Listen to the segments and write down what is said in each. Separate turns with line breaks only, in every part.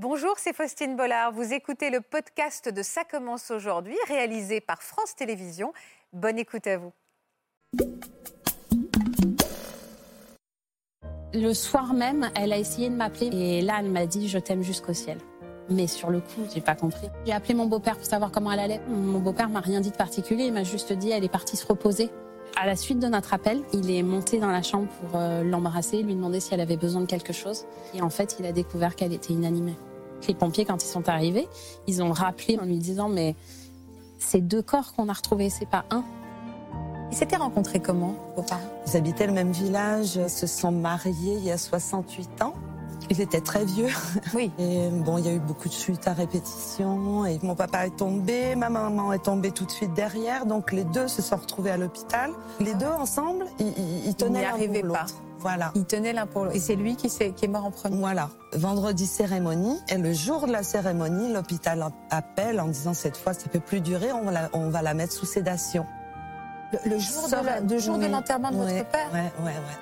Bonjour, c'est Faustine Bollard. Vous écoutez le podcast de Ça commence aujourd'hui, réalisé par France Télévisions. Bonne écoute à vous.
Le soir même, elle a essayé de m'appeler et là, elle m'a dit Je t'aime jusqu'au ciel. Mais sur le coup, j'ai pas compris. J'ai appelé mon beau-père pour savoir comment elle allait. Mon beau-père m'a rien dit de particulier, il m'a juste dit Elle est partie se reposer. À la suite de notre appel, il est monté dans la chambre pour euh, l'embrasser, lui demander si elle avait besoin de quelque chose. Et en fait, il a découvert qu'elle était inanimée. Les pompiers, quand ils sont arrivés, ils ont rappelé en lui disant Mais c'est deux corps qu'on a retrouvés, c'est pas un.
Ils s'étaient rencontrés comment, vos parents?
Ils habitaient le même village, se sont mariés il y a 68 ans. Ils étaient très vieux.
Oui.
Et bon, il y a eu beaucoup de chutes à répétition. Et mon papa est tombé, ma maman est tombée tout de suite derrière. Donc les deux se sont retrouvés à l'hôpital. Les deux ensemble, ils, ils tenaient
arrivaient
pour
pas.
Voilà.
Ils tenaient l'un pour l'autre. Et c'est lui qui, est mort en premier.
Voilà. Vendredi cérémonie. Et le jour de la cérémonie, l'hôpital appelle en disant cette fois, ça peut plus durer, on va la, on va la mettre sous sédation.
Le, le jour, de, la- le jour de l'enterrement de votre père
Ouais, ouais, ouais.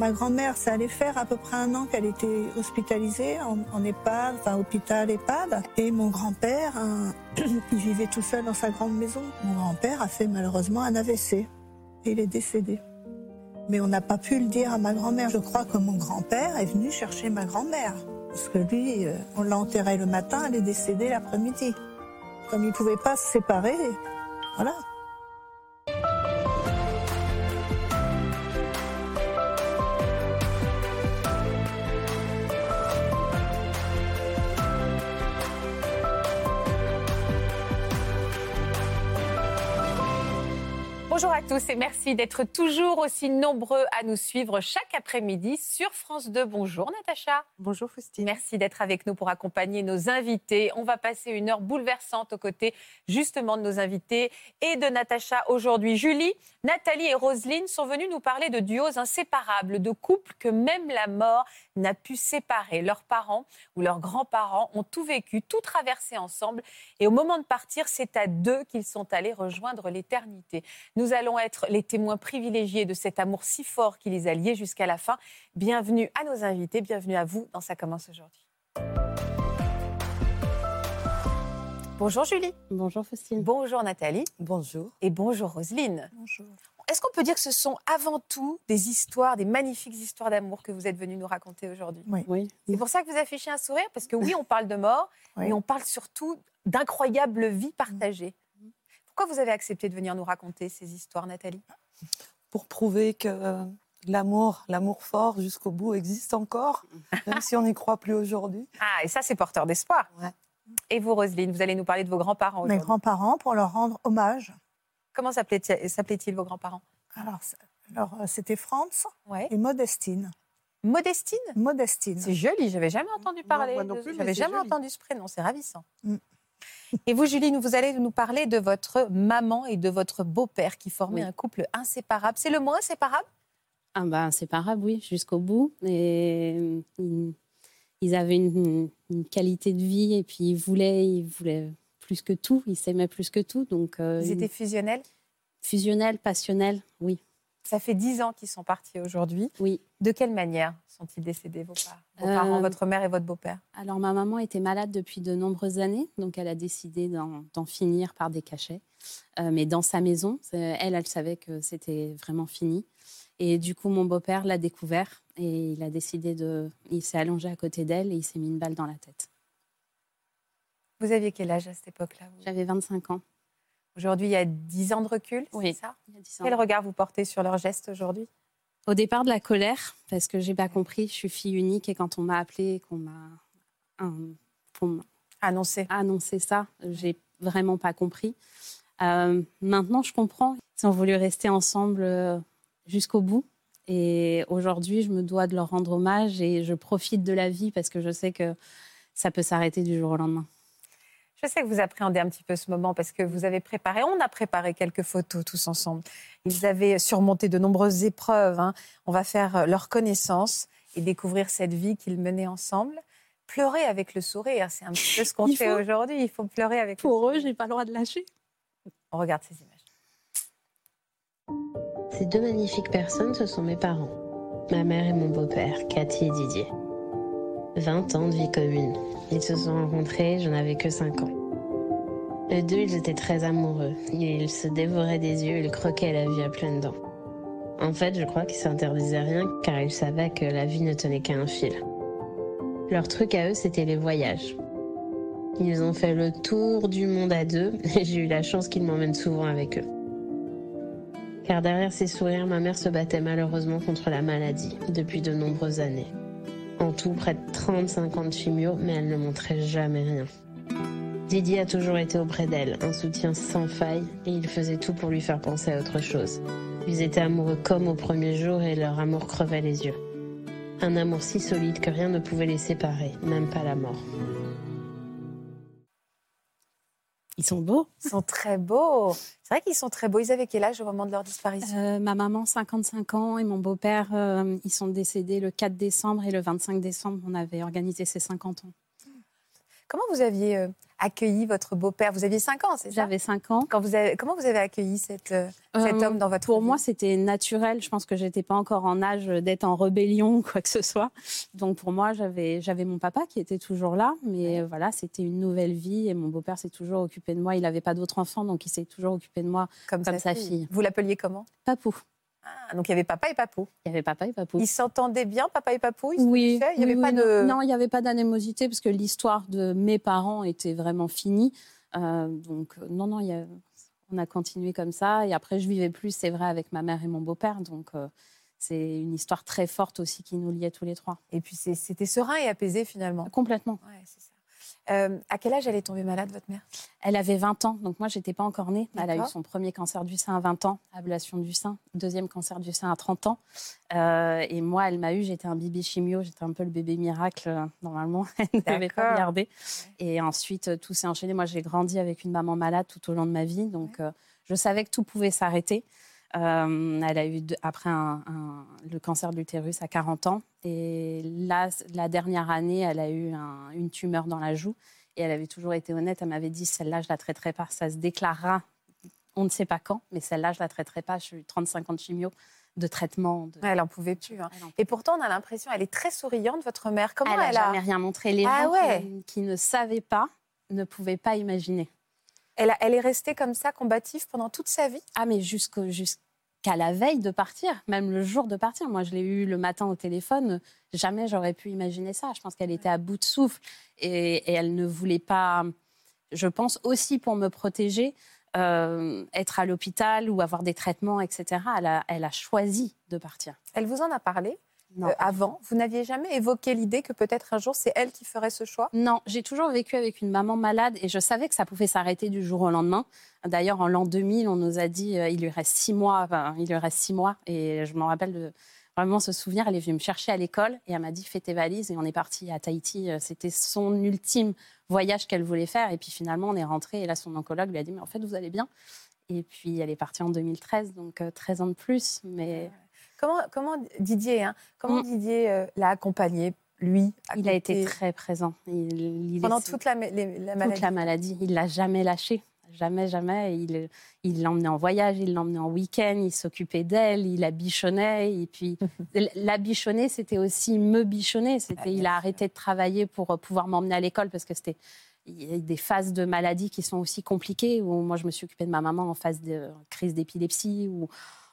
Ma grand-mère, ça allait faire à peu près un an qu'elle était hospitalisée en, en EHPAD, enfin hôpital EHPAD. Et mon grand-père, qui vivait tout seul dans sa grande maison, mon grand-père a fait malheureusement un AVC. Et il est décédé. Mais on n'a pas pu le dire à ma grand-mère. Je crois que mon grand-père est venu chercher ma grand-mère. Parce que lui, euh, on l'a enterré le matin, elle est décédée l'après-midi. Comme ils ne pouvaient pas se séparer, voilà.
Bonjour à tous et merci d'être toujours aussi nombreux à nous suivre chaque après-midi sur France 2. Bonjour Natacha.
Bonjour Faustine.
Merci d'être avec nous pour accompagner nos invités. On va passer une heure bouleversante aux côtés justement de nos invités et de Natacha aujourd'hui. Julie, Nathalie et Roselyne sont venues nous parler de duos inséparables, de couples que même la mort n'a pu séparer. Leurs parents ou leurs grands-parents ont tout vécu, tout traversé ensemble et au moment de partir, c'est à deux qu'ils sont allés rejoindre l'éternité. Nous allons être les témoins privilégiés de cet amour si fort qui les a liés jusqu'à la fin. Bienvenue à nos invités, bienvenue à vous dans Ça commence aujourd'hui. Bonjour Julie,
Bonjour Faustine.
bonjour Nathalie
Bonjour.
et bonjour Roselyne.
Bonjour.
Est-ce qu'on peut dire que ce sont avant tout des histoires, des magnifiques histoires d'amour que vous êtes venus nous raconter aujourd'hui?
Oui.
C'est pour ça que vous affichez un sourire, parce que oui, on parle de mort,
Oui.
mais on parle surtout d'incroyables vies partagées. Pourquoi vous avez accepté de venir nous raconter ces histoires, Nathalie?
Pour prouver que euh, l'amour, l'amour fort jusqu'au bout existe encore, même si on n'y croit plus aujourd'hui.
Ah, et ça, c'est porteur d'espoir.
Ouais.
Et vous, Roselyne, vous allez nous parler de vos grands-parents
Mes grands-parents, pour leur rendre hommage.
Comment s'appelaient- s'appelaient-ils, vos grands-parents?
Alors, alors, euh, c'était Franz
ouais.
et Modestine.
Modestine?
Modestine.
C'est joli, j'avais jamais entendu parler.
moi non
de-
plus, mais
J'avais jamais
joli.
entendu ce prénom, c'est ravissant.
Mm.
Et vous, Julie, vous allez nous parler de votre maman et de votre beau-père qui formaient
Oui.
un couple inséparable. C'est le mot inséparable?
Ah ben, inséparable, oui, jusqu'au bout. Et euh, ils, ils avaient une, une qualité de vie et puis ils voulaient, ils voulaient plus que tout, ils s'aimaient plus que tout. Donc, euh,
Ils étaient fusionnels?
fusionnels, passionnels, oui.
Ça fait dix ans qu'ils sont partis aujourd'hui.
Oui.
De quelle manière sont-ils décédés, vos, par- vos
Euh,
parents, votre mère et votre beau-père?
Alors, ma maman était malade depuis de nombreuses années, donc elle a décidé d'en finir par des cachets. Euh, mais dans sa maison, elle, elle savait que c'était vraiment fini. Et du coup, mon beau-père l'a découvert et il a décidé de. Il s'est allongé à côté d'elle et il s'est mis une balle dans la tête.
Vous aviez quel âge à cette époque-là?
J'avais 25 ans.
Aujourd'hui, il y a dix ans de recul,
Oui.
c'est ça
il y a 10 ans.
Quel regard vous portez sur leurs gestes aujourd'hui
Au départ, de la colère, parce que j'ai pas compris. Je suis fille unique et quand on m'a appelée, qu'on m'a qu'on m'a
Annoncé.
annoncé ça, j'ai vraiment pas compris. Euh, maintenant, je comprends. Ils ont voulu rester ensemble euh, jusqu'au bout. Et aujourd'hui, je me dois de leur rendre hommage et je profite de la vie parce que je sais que ça peut s'arrêter du jour au lendemain.
Je sais que vous appréhendez un petit peu ce moment parce que vous avez préparé, on a préparé quelques photos tous ensemble. Ils avaient surmonté de nombreuses épreuves. hein. On va faire euh, leur connaissance et découvrir cette vie qu'ils menaient ensemble. Pleurer avec le sourire, c'est un petit peu ce qu'on fait
faut.
aujourd'hui. Il faut pleurer avec le
Pour eux,
sourire.
j'ai pas le droit de lâcher.
On regarde ces images.
Ces deux magnifiques personnes, ce sont mes parents. Ma mère et mon beau-père, Cathy et Didier. 20 ans de vie commune. Ils se sont rencontrés, je n'avais que 5 ans. Eux deux, ils étaient très amoureux. Ils se dévoraient des yeux, ils croquaient la vie à pleines dents. En fait, je crois qu'ils s'interdisaient rien car ils savaient que la vie ne tenait qu'à un fil. Leur truc à eux, c'était les voyages. Ils ont fait le tour du monde à deux et j'ai eu la chance qu'ils m'emmènent souvent avec eux. Car derrière ces sourires, ma mère se battait malheureusement contre la maladie depuis de nombreuses années. En tout, près de 35 ans de chimio, mais elle ne montrait jamais rien. Didier a toujours été auprès d'elle, un soutien sans faille, et il faisait tout pour lui faire penser à autre chose. Ils étaient amoureux comme au premier jour et leur amour crevait les yeux. Un amour si solide que rien ne pouvait les séparer, même pas la mort.
Ils sont beaux.
Ils sont très beaux. C'est vrai qu'ils sont très beaux. Ils avaient quel âge au moment de leur disparition
Euh, ma maman, 55 ans, et mon beau-père, euh, ils sont décédés le 4 décembre et le 25 décembre, on avait organisé ses 50 ans.
Comment vous aviez euh, accueilli votre beau-père Vous aviez 5 ans, c'est ça?
J'avais 5 ans.
Quand vous avez, Comment vous avez accueilli cette, euh, cet
Euh,
homme dans votre
Pour
vie?
moi, c'était naturel. Je pense que j'étais pas encore en âge d'être en rébellion ou quoi que ce soit. Donc pour moi, j'avais j'avais mon papa qui était toujours là, mais voilà, c'était une nouvelle vie et mon beau-père s'est toujours occupé de moi. Il n'avait pas d'autres enfants, donc il s'est toujours occupé de moi
comme,
comme sa fille.
Vous l'appeliez comment?
Papou.
Ah, Donc il y avait papa et papou.
Il y avait papa et papou.
Ils s'entendaient bien, papa et papou? Ils
Oui,
Il n'y avait
oui,
pas
oui,
de.
non, il n'y avait pas d'anémosité parce que l'histoire de mes parents était vraiment finie. Euh, donc non, non, il y a- on a continué comme ça. Et après, je vivais plus, c'est vrai, avec ma mère et mon beau-père. Donc euh, c'est une histoire très forte aussi qui nous liait tous les trois.
Et puis c'était serein et apaisé finalement.
Complètement.
Ouais, c'est ça. Euh, à quel âge elle est tombée malade, votre mère?
Elle avait 20 ans, donc moi, j'étais pas encore née. Elle a eu son premier cancer du sein à 20 ans, ablation du sein, deuxième cancer du sein à 30 ans. Euh, et moi, elle m'a eu, j'étais un bébé chimio, j'étais un peu le bébé miracle, euh, normalement. Elle ne devait pas regarder. Et ensuite, tout s'est enchaîné. Moi, j'ai grandi avec une maman malade tout au long de ma vie, donc euh, je savais que tout pouvait s'arrêter. Euh, elle a eu de- après un- un- le cancer de l'utérus à 40 ans. Et là, la dernière année, elle a eu un- une tumeur dans la joue. Et elle avait toujours été honnête. Elle m'avait dit celle-là, je la traiterai pas. Ça se déclarera, on ne sait pas quand, mais celle-là, je la traiterai pas. Je suis 35 ans de chimio, de traitement. de-
Ouais, Elle en pouvait plus. hein.
En
Et pourtant, on a l'impression, elle est très souriante, votre mère. Comment
elle
elle a
jamais rien montré. Les
Ah
gens
ouais.
qui, qui ne savaient pas ne pouvaient pas imaginer.
Elle, a- elle est restée comme ça, combative pendant toute sa vie?
Ah, mais jusqu'au- jusqu'à la veille de partir, même le jour de partir. Moi, je l'ai eu le matin au téléphone. Jamais j'aurais pu imaginer ça. Je pense qu'elle était à bout de souffle et, et elle ne voulait pas, je pense aussi pour me protéger, euh, être à l'hôpital ou avoir des traitements, etc. Elle a, elle a choisi de partir.
Elle vous en a parlé?
Non.
euh, avant Vous n'aviez jamais évoqué l'idée que peut-être un jour, c'est elle qui ferait ce choix?
Non, j'ai toujours vécu avec une maman malade et je savais que ça pouvait s'arrêter du jour au lendemain. D'ailleurs, en l'an 2000, on nous a dit euh, il lui reste six mois. enfin, il lui reste six mois et je me rappelle de vraiment ce souvenir. Elle est venue me chercher à l'école et elle m'a dit fais tes valises et on est parti à Tahiti. Euh, C'était son ultime voyage qu'elle voulait faire et puis finalement on est rentré et là son oncologue lui a dit mais en fait vous allez bien. Et puis elle est partie en 2013, donc euh, 13 ans de plus. Mais
Comment, comment Didier, hein, comment
Mm.
Didier euh, l'a accompagné, lui
il a été très présent. Il, il
Pendant toute la, ma- les- la maladie
toute la maladie. Il l'a jamais lâché. Jamais, jamais. Il il l'emmenait en voyage, il l'emmenait en week-end, il s'occupait d'elle, il la bichonnait. Et puis, la bichonner, c'était aussi me bichonner. C'était,
Ah,
il a arrêté de travailler pour euh, pouvoir m'emmener à l'école parce que c'était il y a des phases de maladie qui sont aussi compliquées. Où moi, je me suis occupée de ma maman en phase de crise d'épilepsie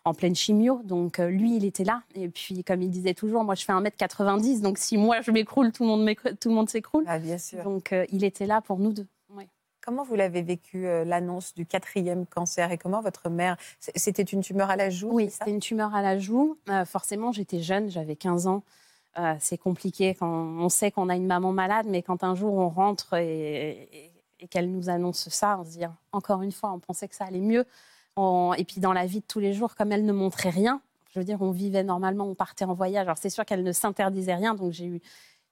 en pleine chimio. Donc, euh, lui, il était là. Et puis, comme il disait toujours, moi, je fais 1m90. Donc, si moi, je m'écroule, tout le monde, m'écroule- tout le monde s'écroule.
Ah, bien sûr.
Donc, euh, il était là pour nous deux. Ouais.
Comment vous l'avez vécu, euh, l'annonce du quatrième cancer Et comment votre mère C'était une tumeur à la joue
Oui, c'était une tumeur à la joue. Euh, forcément, j'étais jeune, j'avais 15 ans. Euh, c'est compliqué quand on sait qu'on a une maman malade, mais quand un jour on rentre et, et- et qu'elle nous annonce ça, on se dit encore une fois, on pensait que ça allait mieux. On- et puis dans la vie de tous les jours, comme elle ne montrait rien, je veux dire, on vivait normalement, on partait en voyage. Alors c'est sûr qu'elle ne s'interdisait rien, donc j'ai eu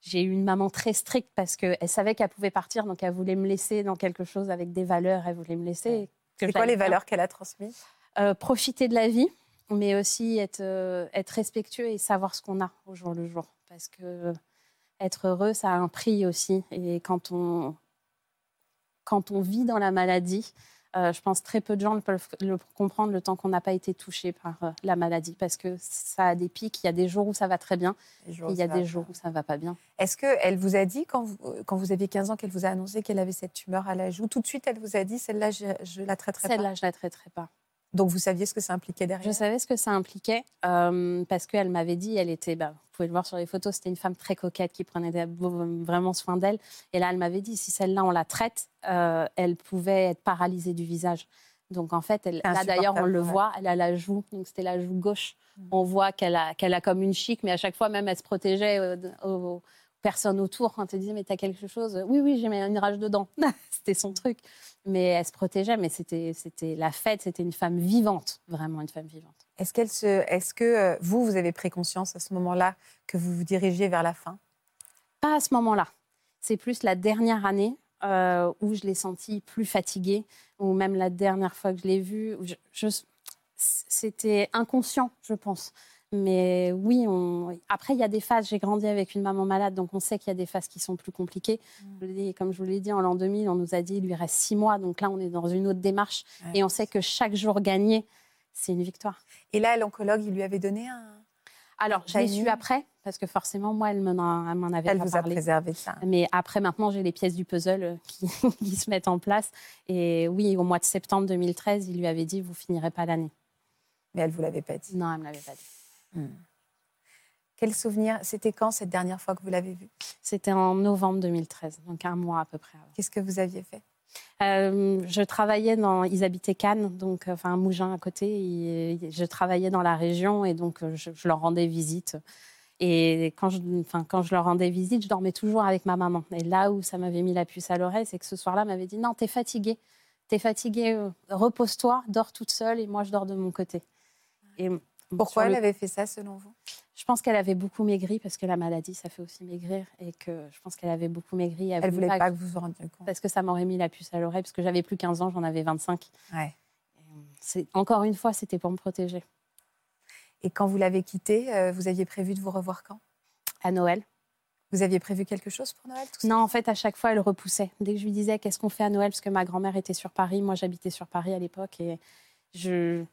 j'ai eu une maman très stricte parce qu'elle savait qu'elle pouvait partir, donc elle voulait me laisser dans quelque chose avec des valeurs, elle voulait me laisser.
C'est quoi les
bien.
valeurs qu'elle a transmises?
Euh, profiter de la vie, mais aussi être, euh, être respectueux et savoir ce qu'on a au jour le jour. Parce que être heureux, ça a un prix aussi. Et quand on, quand on vit dans la maladie, Euh, je pense très peu de gens peuvent le comprendre le temps qu'on n'a pas été touché par euh, la maladie parce que ça a des pics. Il y a des jours où ça va très bien et il y a des jours où ça ne va pas bien.
Est-ce qu'elle vous a dit, quand vous, quand vous aviez 15 ans, qu'elle vous a annoncé qu'elle avait cette tumeur à la joue Tout de suite, elle vous a dit, celle-là, je, ne la traiterai
pas? Celle-là, je la traiterai pas.
Donc vous saviez ce que ça impliquait derrière?
Je savais ce que ça impliquait euh, parce qu'elle m'avait dit, elle était, bah, pouvez le voir sur les photos, c'était une femme très coquette qui prenait vraiment soin d'elle. Et là, elle m'avait dit, si celle-là, on la traite, euh, elle pouvait être paralysée du visage. Donc en fait, elle, là d'ailleurs, on le voit, elle a la joue, donc c'était la joue gauche. Mm. On voit qu'elle a, qu'elle a comme une chic, mais à chaque fois, même, elle se protégeait euh, aux, personnes autour quand elle disait, mais t'as quelque chose Oui, oui, j'ai une rage dedans. c'était son truc mais elle se protégeait. Mais c'était, c'était la fête, c'était une femme vivante, vraiment une femme vivante.
Est-ce, qu'elle se, est-ce que euh, vous, vous avez pris conscience à ce moment-là que vous vous dirigiez vers la fin?
Pas à ce moment-là. C'est plus la dernière année euh, où je l'ai sentie plus fatiguée, ou même la dernière fois que je l'ai vue. c'était inconscient, je pense. Mais oui, après, il y a des phases. J'ai grandi avec une maman malade, donc on sait qu'il y a des phases qui sont plus compliquées. Mm. Comme je vous l'ai dit, en l'an 2000, on nous a dit qu'il lui reste six mois. Donc là, on est dans une autre démarche. Et on sait que chaque jour gagné, c'est une victoire.
Et là, l'oncologue, il lui avait donné un.
Alors, j'ai su après, parce que forcément, moi, elle m'en avait
elle
pas
vous
parlé.
a préservé ça.
Mais après, maintenant, j'ai les pièces du puzzle euh, qui, qui, se mettent en place. Et oui, au mois de septembre 2013, il lui avait dit, vous finirez pas l'année.
Mais elle vous l'avait pas dit.
Non, elle me l'avait pas dit. Hmm.
Quel souvenir C'était quand cette dernière fois que vous l'avez vu
C'était en novembre 2013, donc un mois à peu près.
Qu'est-ce que vous aviez fait?
Euh, je travaillais dans, ils habitaient Cannes, donc euh, enfin Mougins à côté. Et je travaillais dans la région et donc euh, je, leur rendais visite. Et quand je, enfin, quand je leur rendais visite, je dormais toujours avec ma maman. Et là où ça m'avait mis la puce à l'oreille, c'est que ce soir-là, m'avait dit non, t'es fatiguée, t'es fatiguée, repose-toi, dors toute seule et moi je dors de mon côté.
Et pourquoi elle avait fait ça selon vous?
Je pense qu'elle avait beaucoup maigri parce que la maladie, ça fait aussi maigrir et que je pense qu'elle avait beaucoup maigri.
Elle ne voulait pas, que vous vous rendiez compte.
Parce que ça m'aurait mis la puce à l'oreille parce que j'avais plus 15 ans, j'en avais 25.
Ouais.
C'est encore une fois, c'était pour me protéger.
Et quand vous l'avez quitté, euh, vous aviez prévu de vous revoir quand?
À Noël.
Vous aviez prévu quelque chose pour Noël
Non, en fait, à chaque fois, elle repoussait. Dès que je lui disais qu'est-ce qu'on fait à Noël, parce que ma grand-mère était sur Paris, moi j'habitais sur Paris à l'époque, et je,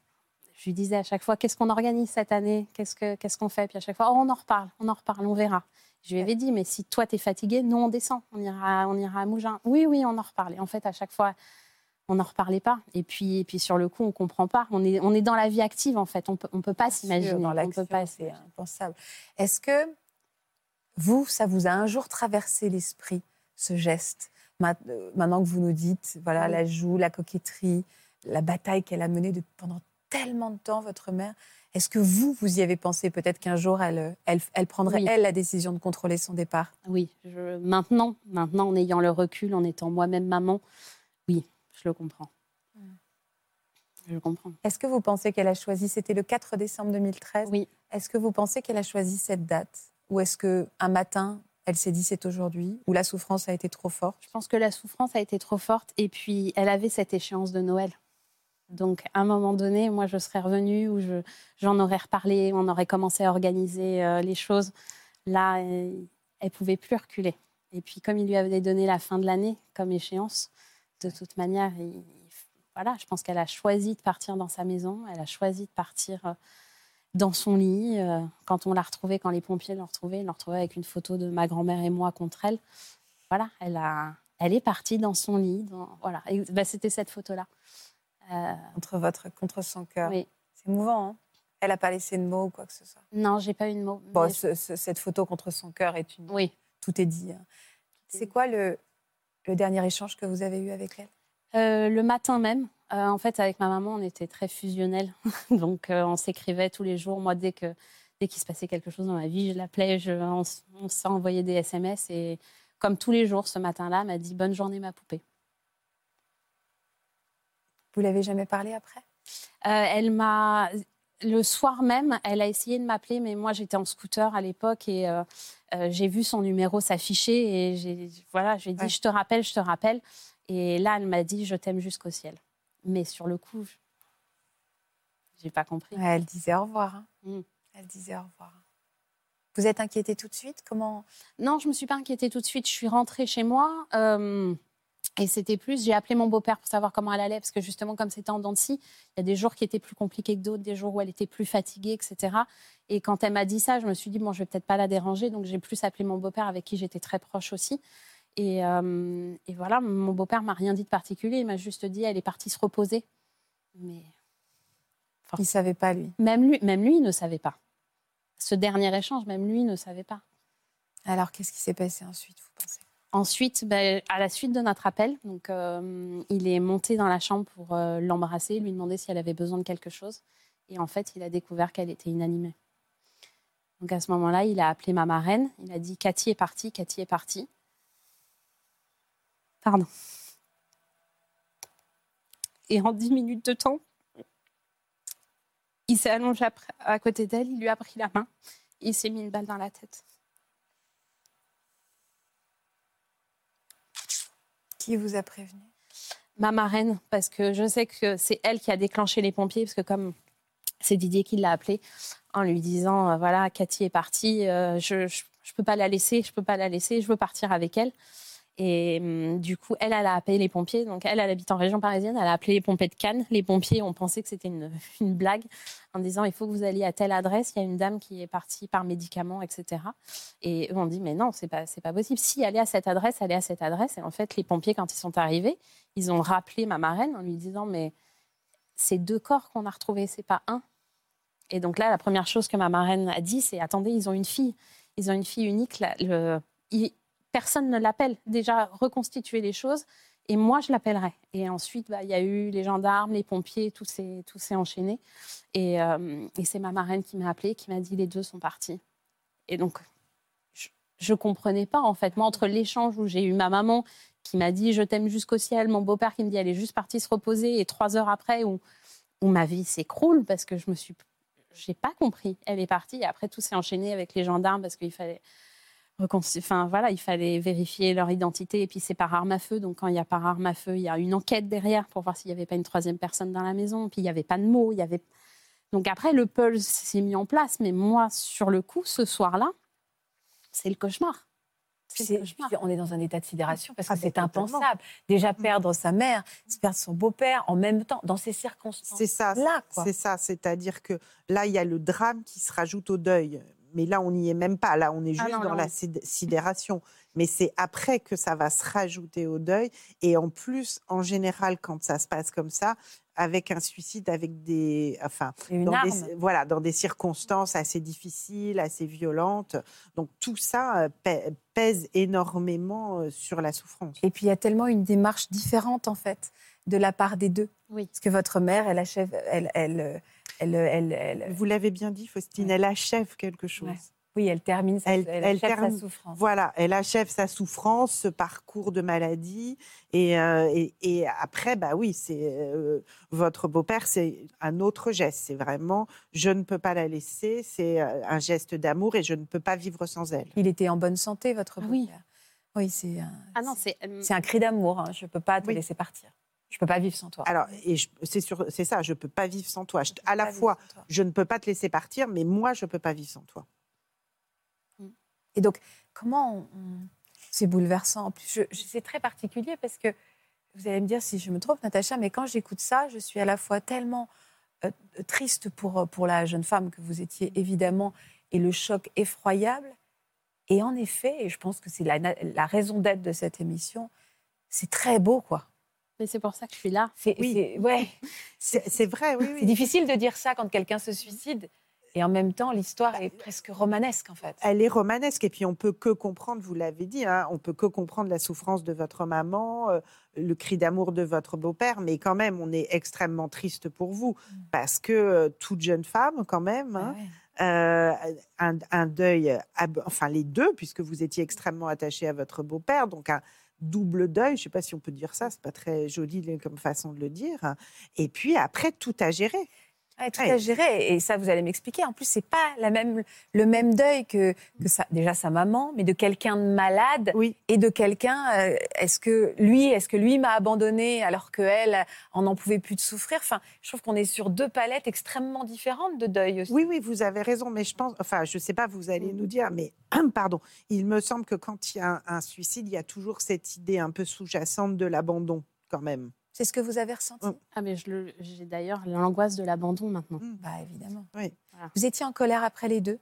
je lui disais à chaque fois qu'est-ce qu'on organise cette année, qu'est-ce qu'on fait, puis à chaque fois oh, on en reparle, on en reparle, on verra. Je lui avais dit mais si toi tu es fatigué, nous on descend, on ira, on ira à Mougins. Oui oui, on en reparle. Et en fait à chaque fois on n'en reparlait pas. Et puis, et puis sur le coup, on comprend pas. On est, on est dans la vie active en fait. On peut, on peut pas s'imaginer.
On peut pas. C'est impensable. Est-ce que vous, ça vous a un jour traversé l'esprit ce geste? Euh, Maintenant que vous nous dites, voilà, la joue, la coquetterie, la bataille qu'elle a menée pendant tellement de temps, votre mère. Est-ce que vous, vous y avez pensé Peut-être qu'un jour, elle, elle, elle prendrait, elle, la décision de contrôler son départ?
Oui. Je, maintenant, maintenant, en ayant le recul, en étant moi-même maman, oui, je le comprends. Je comprends.
Est-ce que vous pensez qu'elle a choisi, c'était le 4 décembre 2013
Oui.
Est-ce que vous pensez qu'elle a choisi cette date? Ou est-ce qu'un matin, elle s'est dit c'est aujourd'hui? Ou la souffrance a été trop forte?
Je pense que la souffrance a été trop forte. Et puis, elle avait cette échéance de Noël. Donc, à un moment donné, moi, je serais revenue j'en aurais reparlé, on aurait commencé à organiser euh, les choses. Là, elle ne pouvait plus reculer. Et puis, comme il lui avait donné la fin de l'année comme échéance, de toute manière, voilà, je pense qu'elle a choisi de partir dans sa maison, elle a choisi de partir euh, dans son lit. Euh, quand on l'a retrouvée, quand les pompiers l'ont retrouvée, ils l'ont retrouvée avec une photo de ma grand-mère et moi contre elle. Voilà, elle, a, elle est partie dans son lit. voilà, bah, c'était cette photo-là.
Euh, contre, votre, contre son cœur. C'est émouvant, hein Elle n'a pas laissé de mots ou quoi que ce soit
Non, j'ai pas eu de mots.
Bon, cette photo contre son cœur est une.
Oui.
Tout est dit. Hein. C'est quoi le, le dernier échange que vous avez eu avec elle?
Euh, Le matin même. Euh, en fait, avec ma maman, on était très fusionnels. Donc, on s'écrivait tous les jours. Moi, dès que dès qu'il se passait quelque chose dans ma vie, je l'appelais, on, on s'envoyait des SMS. Et comme tous les jours, ce matin-là, elle m'a dit Bonne journée, ma poupée.
Vous l'avez jamais parlé après?
Euh, Elle m'a le soir même, elle a essayé de m'appeler, mais moi j'étais en scooter à l'époque et euh, euh, j'ai vu son numéro s'afficher et j'ai voilà, je dit je te rappelle, je te rappelle. Et là, elle m'a dit je t'aime jusqu'au ciel. Mais sur le coup, j'ai pas compris.
elle disait au revoir. Hein. Mm. Elle disait au revoir. Vous êtes inquiétée tout de suite? Comment?
Non, je me suis pas inquiétée tout de suite. Je suis rentrée chez moi. Et c'était plus, j'ai appelé mon beau-père pour savoir comment elle allait, parce que justement, comme c'était en dents de scie, il y a des jours qui étaient plus compliqués que d'autres, des jours où elle était plus fatiguée, etc. Et quand elle m'a dit ça, je me suis dit, bon, je vais peut-être pas la déranger, donc j'ai plus appelé mon beau-père avec qui j'étais très proche aussi. Et, euh, et voilà, mon beau-père m'a rien dit de particulier, il m'a juste dit, elle est partie se reposer. Mais
il savait pas lui.
Même lui, même lui, il ne savait pas. Ce dernier échange, même lui ne savait pas.
Alors, qu'est-ce qui s'est passé ensuite, vous pensez?
Ensuite, ben, à la suite de notre appel, donc, euh, il est monté dans la chambre pour euh, l'embrasser, lui demander si elle avait besoin de quelque chose. Et en fait, il a découvert qu'elle était inanimée. Donc à ce moment-là, il a appelé ma marraine. Il a dit Cathy est partie, Cathy est partie. Pardon. Et en dix minutes de temps, il s'est allongé à côté d'elle, il lui a pris la main, il s'est mis une balle dans la tête.
Qui vous a prévenu?
Ma marraine, parce que je sais que c'est elle qui a déclenché les pompiers, parce que comme c'est Didier qui l'a appelé en lui disant euh, voilà, Cathy est partie, euh, je ne peux pas la laisser, je peux pas la laisser, je veux partir avec elle. Et hum, du coup, elle, elle a appelé les pompiers. Donc, elle, elle habite en région parisienne. Elle a appelé les pompiers de Cannes. Les pompiers ont pensé que c'était une, blague en disant il faut que vous alliez à telle adresse. Il y a une dame qui est partie par médicament, etc. Et eux ont dit mais non, c'est pas, pas possible. Si est à cette adresse, est à cette adresse. Et en fait, les pompiers, quand ils sont arrivés, ils ont rappelé ma marraine en lui disant mais c'est deux corps qu'on a retrouvés, c'est pas un. Et donc là, la première chose que ma marraine a dit, c'est attendez, ils ont une fille. Ils ont une fille unique. Personne ne l'appelle. Déjà, reconstituer les choses. Et moi, je l'appellerai. Et ensuite, bah, il y a eu les gendarmes, les pompiers, tout s'est, tout s'est enchaîné. Et, euh, et, c'est ma marraine qui m'a appelé, qui m'a dit les deux sont partis. Et donc, je ne comprenais pas, en fait. Moi, entre l'échange où j'ai eu ma maman qui m'a dit je t'aime jusqu'au ciel, mon beau-père qui me dit elle est juste partie se reposer, et trois heures après, où, où ma vie s'écroule parce que je me suis. J'ai pas compris. Elle est partie. Et après, tout s'est enchaîné avec les gendarmes parce qu'il fallait Enfin, voilà, il fallait vérifier leur identité et puis c'est par arme à feu. Donc quand il y a par arme à feu, il y a une enquête derrière pour voir s'il n'y avait pas une troisième personne dans la maison. Puis il n'y avait pas de mots. Il y avait... Donc après, le pulse s'est mis en place. Mais moi, sur le coup, ce soir-là, c'est le cauchemar.
on est dans un état de sidération parce que ah, c'est impensable. Déjà mm. perdre sa mère, perdre son beau-père en même temps, dans ces circonstances.
C'est ça.
Là,
c'est ça. C'est-à-dire que là, il y a le drame qui se rajoute au deuil mais là, on n'y est même pas. Là, on est ah juste dans la sidération. Mais c'est après que ça va se rajouter au deuil. Et en plus, en général, quand ça se passe comme ça, avec un suicide, avec des, enfin, dans des, voilà, dans des circonstances assez difficiles, assez violentes. Donc tout ça euh, pèse énormément euh, sur la souffrance.
Et puis il y a tellement une démarche différente en fait de la part des deux.
Oui.
Parce que votre mère, elle achève, elle, elle
vous l'avez bien dit, Faustine, elle achève quelque chose.
Oui, elle termine sa, elle, achève sa souffrance.
Voilà, elle achève sa souffrance, ce parcours de maladie. Et, euh, et, après, bah oui, c'est euh, votre beau-père, c'est un autre geste. C'est vraiment, je ne peux pas la laisser. C'est euh, un geste d'amour et je ne peux pas vivre sans elle.
Il était en bonne santé, votre beau-père.
oui.
Oui, c'est un,
ah
c'est, un cri d'amour. Hein. Je ne peux pas te laisser partir. Je peux pas vivre sans toi.
Alors, et c'est c'est ça, je peux pas vivre sans toi. à la fois, je ne peux pas te laisser partir, mais moi, je peux pas vivre sans toi.
Mm. Et donc, comment c'est bouleversant. En plus, c'est très particulier parce que vous allez me dire si je me trompe, Natacha, mais quand j'écoute ça, je suis à la fois tellement euh, triste pour, pour la jeune femme que vous étiez, évidemment, et le choc effroyable. Et en effet, et je pense que c'est la, la raison d'être de cette émission, c'est très beau, quoi.
Mais c'est pour ça que je suis là.
C'est, oui. ouais.
c'est, vrai, oui,
C'est difficile de dire ça quand quelqu'un se suicide. Et en même temps, l'histoire est presque romanesque, en fait.
Elle est romanesque. Et puis, on peut que comprendre, vous l'avez dit, hein, on peut que comprendre la souffrance de votre maman, euh, le cri d'amour de votre beau-père. Mais quand même, on est extrêmement triste pour vous. Mm. Parce que euh, toute jeune femme, quand même, hein, euh, un, un, deuil, enfin les deux, puisque vous étiez extrêmement attaché à votre beau-père. Donc, un, double deuil, je ne sais pas si on peut dire ça, c'est pas très joli comme façon de le dire. Et puis après, tout à gérer.
Tout à gérer. Et ça, vous allez m'expliquer. En plus, c'est pas la même, le même deuil que, que ça, déjà sa maman, mais de quelqu'un de malade
oui.
et de quelqu'un. Euh, est-ce que lui, est-ce que lui m'a abandonné alors qu'elle en n'en pouvait plus de souffrir? Enfin, je trouve qu'on est sur deux palettes extrêmement différentes de deuil aussi.
Oui, oui, vous avez raison. Mais je pense, enfin, je sais pas, vous allez nous dire, mais pardon, il me semble que quand il y a un suicide, il y a toujours cette idée un peu sous-jacente de l'abandon, quand même.
C'est ce que vous avez ressenti
mmh. Ah, mais j'ai d'ailleurs l'angoisse de l'abandon maintenant.
Mmh. Bah, évidemment.
Oui.
Vous étiez en colère après les deux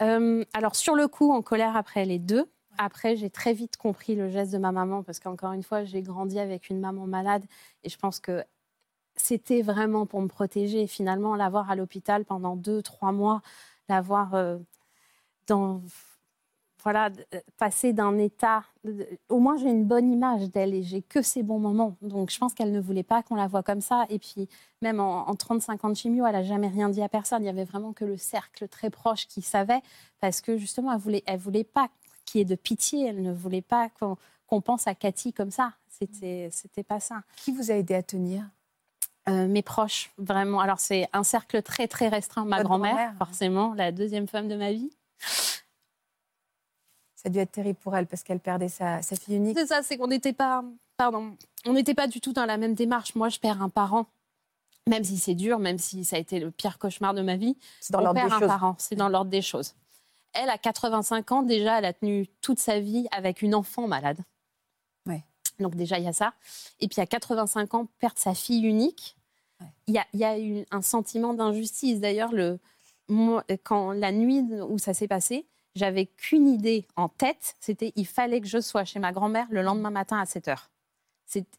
Alors, sur le coup, en colère après les deux. Après, j'ai très vite compris le geste de ma maman parce qu'encore une fois, j'ai grandi avec une maman malade et je pense que c'était vraiment pour me protéger. Et finalement, l'avoir à l'hôpital pendant deux, trois mois, l'avoir euh, dans voilà, euh, passer d'un état. Au moins, j'ai une bonne image d'elle et j'ai que ces bons moments. Donc, je pense qu'elle ne voulait pas qu'on la voit comme ça. Et puis, même en, 35 ans de chimio, elle n'a jamais rien dit à personne. Il y avait vraiment que le cercle très proche qui savait, parce que justement, elle voulait, elle voulait pas qu'il y ait de pitié. Elle ne voulait pas qu'on pense à Cathy comme ça. C'était, c'était pas ça.
Qui vous a aidé à tenir?
Euh, mes proches, vraiment. Alors, c'est un cercle très, très restreint. Ma grand-mère, forcément, la deuxième femme de ma vie.
Ça a dû être terrible pour elle parce qu'elle perdait sa, fille unique.
C'est ça, c'est qu'on n'était pas, pardon, on n'était pas du tout dans la même démarche. Moi, je perds un parent, même si c'est dur, même si ça a été le pire cauchemar de ma vie.
C'est dans l'ordre des un choses.
Parent, c'est dans l'ordre des choses. Elle, a 85 ans, déjà, elle a tenu toute sa vie avec une enfant malade.
Ouais.
Donc déjà, il y a ça. Et puis à 85 ans, perdre sa fille unique, il y, a, eu un sentiment d'injustice. D'ailleurs, le, quand la nuit où ça s'est passé, j'avais qu'une idée en tête, c'était il fallait que je sois chez ma grand-mère le lendemain matin à 7 heures.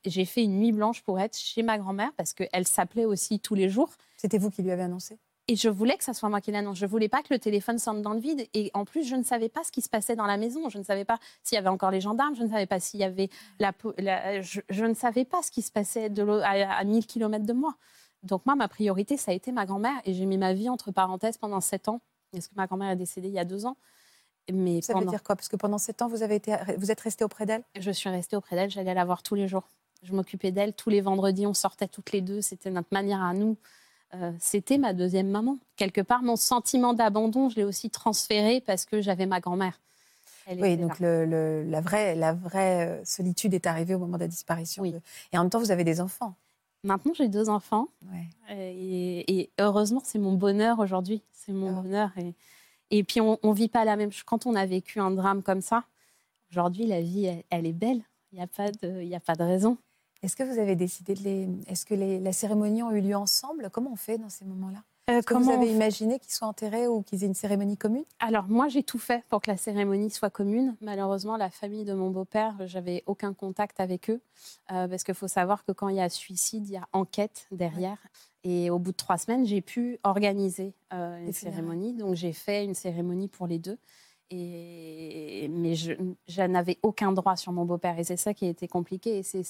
J'ai fait une nuit blanche pour être chez ma grand-mère parce qu'elle s'appelait aussi tous les jours.
C'était vous qui lui avez annoncé?
Et je voulais que ça soit moi qui l'annonce. Je voulais pas que le téléphone sonne dans le vide. Et en plus, je ne savais pas ce qui se passait dans la maison. Je ne savais pas s'il y avait encore les gendarmes. Je ne savais pas s'il y avait la. je, ne savais pas ce qui se passait de à, à 1000 km de moi. Donc, moi, ma priorité, ça a été ma grand-mère. Et j'ai mis ma vie entre parenthèses pendant 7 ans. Parce que ma grand-mère est décédée il y a deux ans.
Mais ça veut dire quoi? Parce que pendant sept ans, vous, avez été, vous êtes resté auprès d'elle?
Je suis restée auprès d'elle, j'allais la voir tous les jours. Je m'occupais d'elle tous les vendredis, on sortait toutes les deux, c'était notre manière à nous. Euh, c'était ma deuxième maman. Quelque part, mon sentiment d'abandon, je l'ai aussi transféré parce que j'avais ma grand-mère.
oui, donc la, vraie, la vraie euh, solitude est arrivée au moment de la disparition.
Oui.
Et en même temps, vous avez des enfants.
Maintenant, j'ai deux enfants. Et, heureusement, c'est mon bonheur aujourd'hui. C'est mon ah. bonheur. Et, et puis, on ne vit pas la même chose. Quand on a vécu un drame comme ça, aujourd'hui, la vie, elle, est belle. Il n'y a, pas de, a pas de raison.
Est-ce que vous avez décidé de les. Est-ce que les, la cérémonie ont eu lieu ensemble? Comment on fait dans ces moments-là? Euh, Comment vous avez imaginé qu'ils soient enterrés ou qu'ils aient une cérémonie commune?
Alors moi j'ai tout fait pour que la cérémonie soit commune. Malheureusement la famille de mon beau-père, j'avais aucun contact avec eux euh, parce qu'il faut savoir que quand il y a suicide, il y a enquête derrière. Et au bout de trois semaines, j'ai pu organiser euh, une cérémonie. Donc j'ai fait une cérémonie pour les deux. Et, mais je, n'avais aucun droit sur mon beau-père. Et c'est ça qui a été compliqué. Et c'est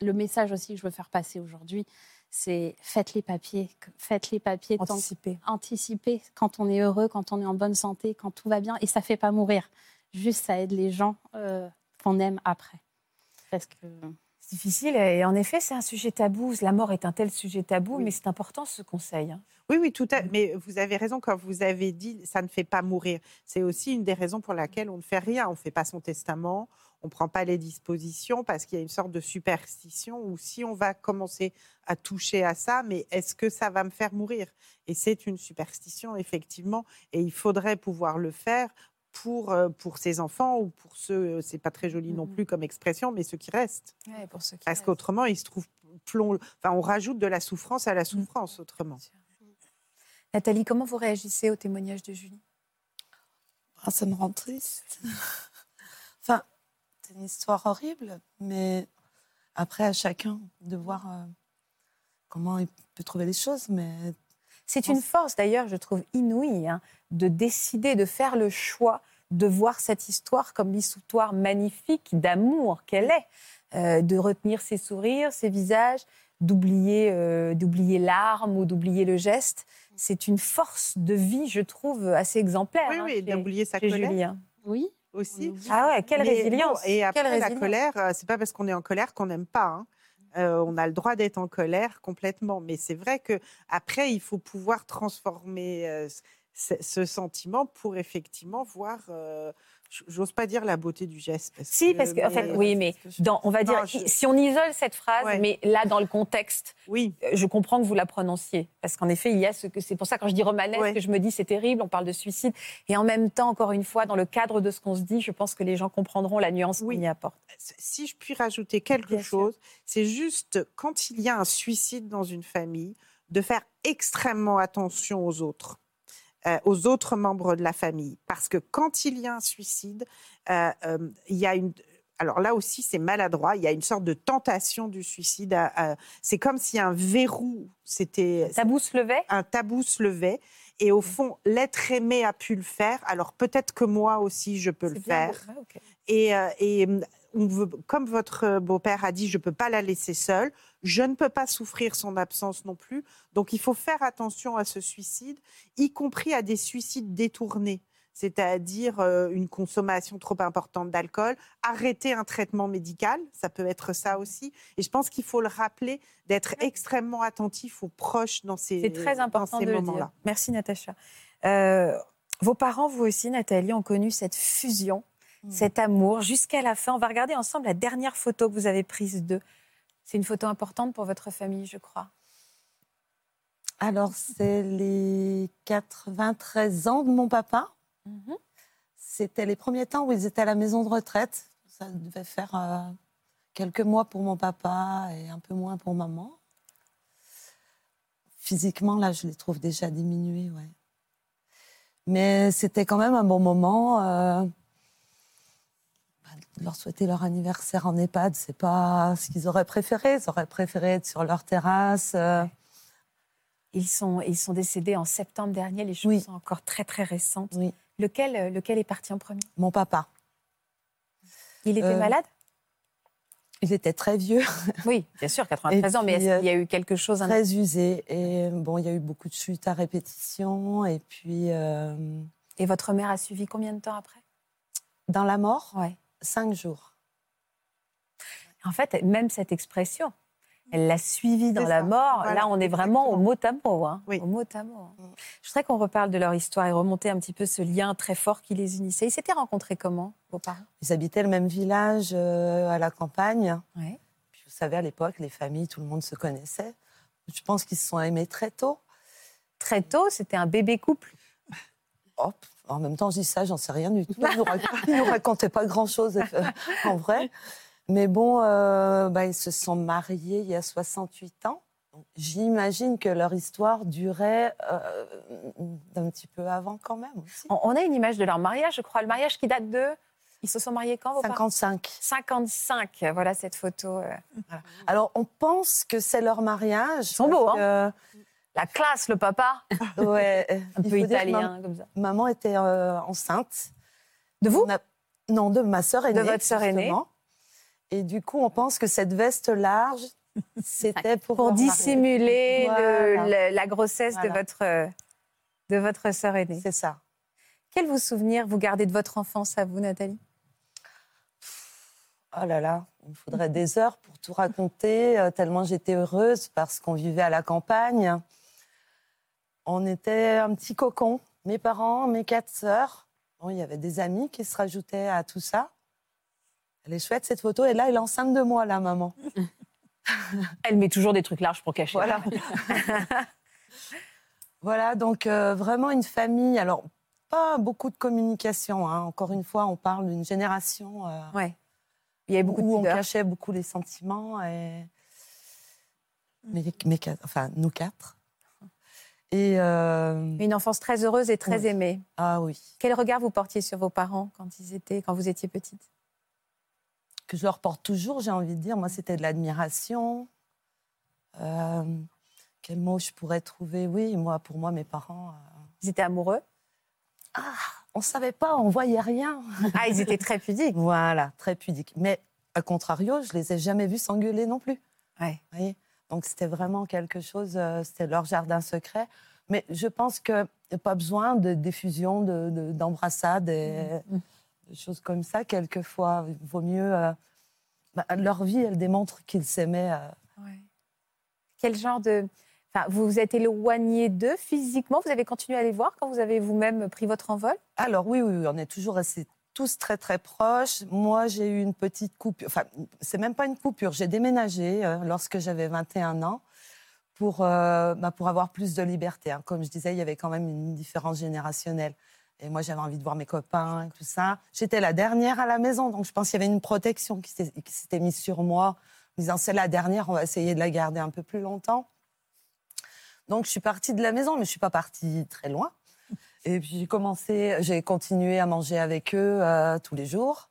le message aussi que je veux faire passer aujourd'hui c'est faites les papiers, faites les papiers,
anticiper.
anticiper quand on est heureux, quand on est en bonne santé, quand tout va bien, et ça fait pas mourir. Juste, ça aide les gens euh, qu'on aime après. Parce que
c'est difficile et en effet, c'est un sujet tabou. La mort est un tel sujet tabou, mais c'est important ce conseil. Hein.
Oui, oui, tout à Mais vous avez raison quand vous avez dit ça ne fait pas mourir. C'est aussi une des raisons pour laquelle on ne fait rien. On ne fait pas son testament, on ne prend pas les dispositions parce qu'il y a une sorte de superstition où si on va commencer à toucher à ça, mais est-ce que ça va me faire mourir? Et c'est une superstition, effectivement, et il faudrait pouvoir le faire pour, euh, pour ses enfants ou pour ceux, c'est pas très joli non mmh plus comme expression, mais ceux qui restent.
pour ceux qui
Parce qu'autrement, ils se trouvent plomb... enfin, on rajoute de la souffrance à la mmh. souffrance autrement.
Nathalie, comment vous réagissez au témoignage de Julie?
Ah, Ça me rend triste. Enfin, une histoire horrible, mais après, à chacun de voir euh, comment il peut trouver les choses. Mais
c'est une force, d'ailleurs, je trouve inouïe, hein, de décider de faire le choix de voir cette histoire comme l'histoire magnifique d'amour qu'elle est, euh, de retenir ses sourires, ses visages, d'oublier euh, d'oublier l'arme ou d'oublier le geste. C'est une force de vie, je trouve, assez exemplaire.
Oui, hein, oui, d'oublier sa colère.
Oui,
aussi.
Ah ouais, quelle résilience.
et après, la colère, euh, c'est pas parce qu'on est en colère qu'on n'aime pas. Hein. on a le droit d'être en colère complètement. Mais c'est vrai que après, il faut pouvoir transformer ce, sentiment pour effectivement voir j'ose pas dire la beauté du geste.
si, parce que, en fait, oui, mais dans, on va dire, si on isole cette phrase, mais là, dans le contexte,
oui.
Euh, je comprends que vous la prononciez. Parce qu'en effet, il y a ce que c'est pour ça, quand je dis romanesque, que je me dis c'est terrible, on parle de suicide. Et en même temps, encore une fois, dans le cadre de ce qu'on se dit, je pense que les gens comprendront la nuance qu'on y apporte.
Si je puis rajouter quelque chose, c'est juste quand il y a un suicide dans une famille, de faire extrêmement attention aux autres. Euh, aux autres membres de la famille. Parce que quand il y a un suicide, euh, euh, il y a une... Alors là aussi, c'est maladroit. Il y a une sorte de tentation du suicide. c'est comme si un verrou, c'était...
Un tabou se levait?
Un tabou se levait. Et au fond, l'être aimé a pu le faire. Alors peut-être que moi aussi, je peux le faire. Et, et comme votre beau-père a dit, je ne peux pas la laisser seule, je ne peux pas souffrir son absence non plus. Donc il faut faire attention à ce suicide, y compris à des suicides détournés c'est-à-dire euh, une consommation trop importante d'alcool, arrêter un traitement médical, ça peut être ça aussi. Et je pense qu'il faut le rappeler, d'être extrêmement attentif aux proches dans ces,
C'est très important de moments-là. Merci Natacha. Euh, vos parents, vous aussi, Nathalie, ont connu cette fusion Mm. cet amour jusqu'à la fin. On va regarder ensemble la dernière photo que vous avez prise d'eux. C'est une photo importante pour votre famille, je crois.
Alors, c'est les 93 ans de mon papa. Mm-hmm. C'était les premiers temps où ils étaient à la maison de retraite. Ça devait faire euh, quelques mois pour mon papa et un peu moins pour maman. Physiquement, là, je les trouve déjà diminués, ouais. Mais c'était quand même un bon moment. Euh, leur souhaiter leur anniversaire en EHPAD, c'est pas ce qu'ils auraient préféré. Ils auraient préféré être sur leur terrasse. Euh.
Ils sont, ils sont décédés en septembre dernier. Les choses sont encore très très récentes.
Oui.
Lequel, euh, lequel est parti en premier?
Mon papa.
Il était euh, malade?
Il était très vieux.
Oui, bien sûr, 93 ans, mais est-ce qu'il y a eu quelque chose
Très usé. Et bon, il y a eu beaucoup de chutes à répétition. Et puis.
Et votre mère a suivi combien de temps après?
Dans la mort?
Oui
cinq jours.
En fait, même cette expression, elle l'a suivie dans la mort. Là, on est vraiment au mot à mot. Hein, Au mot à mot. Mm. Je voudrais qu'on reparle de leur histoire et remonter un petit peu ce lien très fort qui les unissait. Ils s'étaient rencontrés comment, vos parents?
Ils habitaient le même village euh, à la campagne.
Ouais.
Puis, vous savez, à l'époque, les familles, tout le monde se connaissait. Je pense qu'ils se sont aimés très tôt.
Très tôt, c'était un bébé couple.
Hop, en même temps, je dis ça, j'en sais rien du tout. Il ne nous, racontait pas grand-chose euh, en vrai. Mais bon, euh, bah, ils se sont mariés il y a 68 ans. J'imagine que leur histoire durait euh, d'un petit peu avant quand même. Aussi.
On a une image de leur mariage, je crois. Le mariage qui date de... Ils se sont mariés quand vos
55.
55, voilà cette photo.
Alors, on pense que c'est leur mariage. Ils
sont beaux, hein la classe, le papa.
Ouais.
Un peu italien, comme ça.
Maman était euh, enceinte.
De vous
Non, de ma sœur aînée.
De votre sœur aînée.
Et du coup, on pense que cette veste large, c'était pour.
Pour dissimuler la grossesse de votre, de votre sœur aînée.
C'est ça.
Quel vous souvenir vous gardez de votre enfance à vous, Nathalie?
Oh là là, il faudrait des heures pour tout raconter, euh, tellement j'étais heureuse parce qu'on vivait à la campagne. On était un petit cocon, mes parents, mes quatre sœurs. Bon, il y avait des amis qui se rajoutaient à tout ça. Elle est chouette cette photo. Et là, elle est enceinte de moi, la maman.
Elle met toujours des trucs larges pour cacher.
Voilà. voilà, donc euh, vraiment une famille. Alors, pas beaucoup de communication. Hein. Encore une fois, on parle d'une génération.
Euh, ouais. Il y avait beaucoup
où on cachait beaucoup les sentiments. Et... Mais, enfin, nous quatre.
Et euh, Une enfance très heureuse et très aimée.
Ah oui.
Quel regard vous portiez sur vos parents quand ils étaient, quand vous étiez petite?
Que je leur porte toujours, j'ai envie de dire. Moi, c'était de l'admiration. Euh, quel mot je pourrais trouver? Oui, moi, pour moi, mes parents. Euh,
ils étaient amoureux?
Ah, on savait pas, on voyait rien.
Ah, ils étaient très pudiques.
voilà, très pudiques. Mais à contrario, je les ai jamais vus s'engueuler non plus.
Ouais.
Vous voyez? Donc c'était vraiment quelque chose, euh, c'était leur jardin secret. Mais je pense a pas besoin de diffusion, d'embrassades, de, et mm. de choses comme ça. Quelquefois, il vaut mieux. Euh, bah, leur vie, elle démontre qu'ils s'aimaient euh,
Quel genre de... Enfin, vous vous êtes éloigné d'eux physiquement? Vous avez continué à les voir quand vous avez vous-même pris votre envol?
Alors oui, oui, on est toujours restés tous très très proches. Moi, j'ai eu une petite coupure. Enfin, c'est même pas une coupure. J'ai déménagé euh, lorsque j'avais 21 ans pour, euh, bah, pour avoir plus de liberté. Hein. Comme je disais, il y avait quand même une différence générationnelle. Et moi, j'avais envie de voir mes copains et tout ça. J'étais la dernière à la maison, donc je pense qu'il y avait une protection qui s'était mise sur moi, en disant c'est la dernière, on va essayer de la garder un peu plus longtemps. Donc je suis partie de la maison, mais je ne suis pas partie très loin. Et puis j'ai commencé, j'ai continué à manger avec eux euh, tous les jours.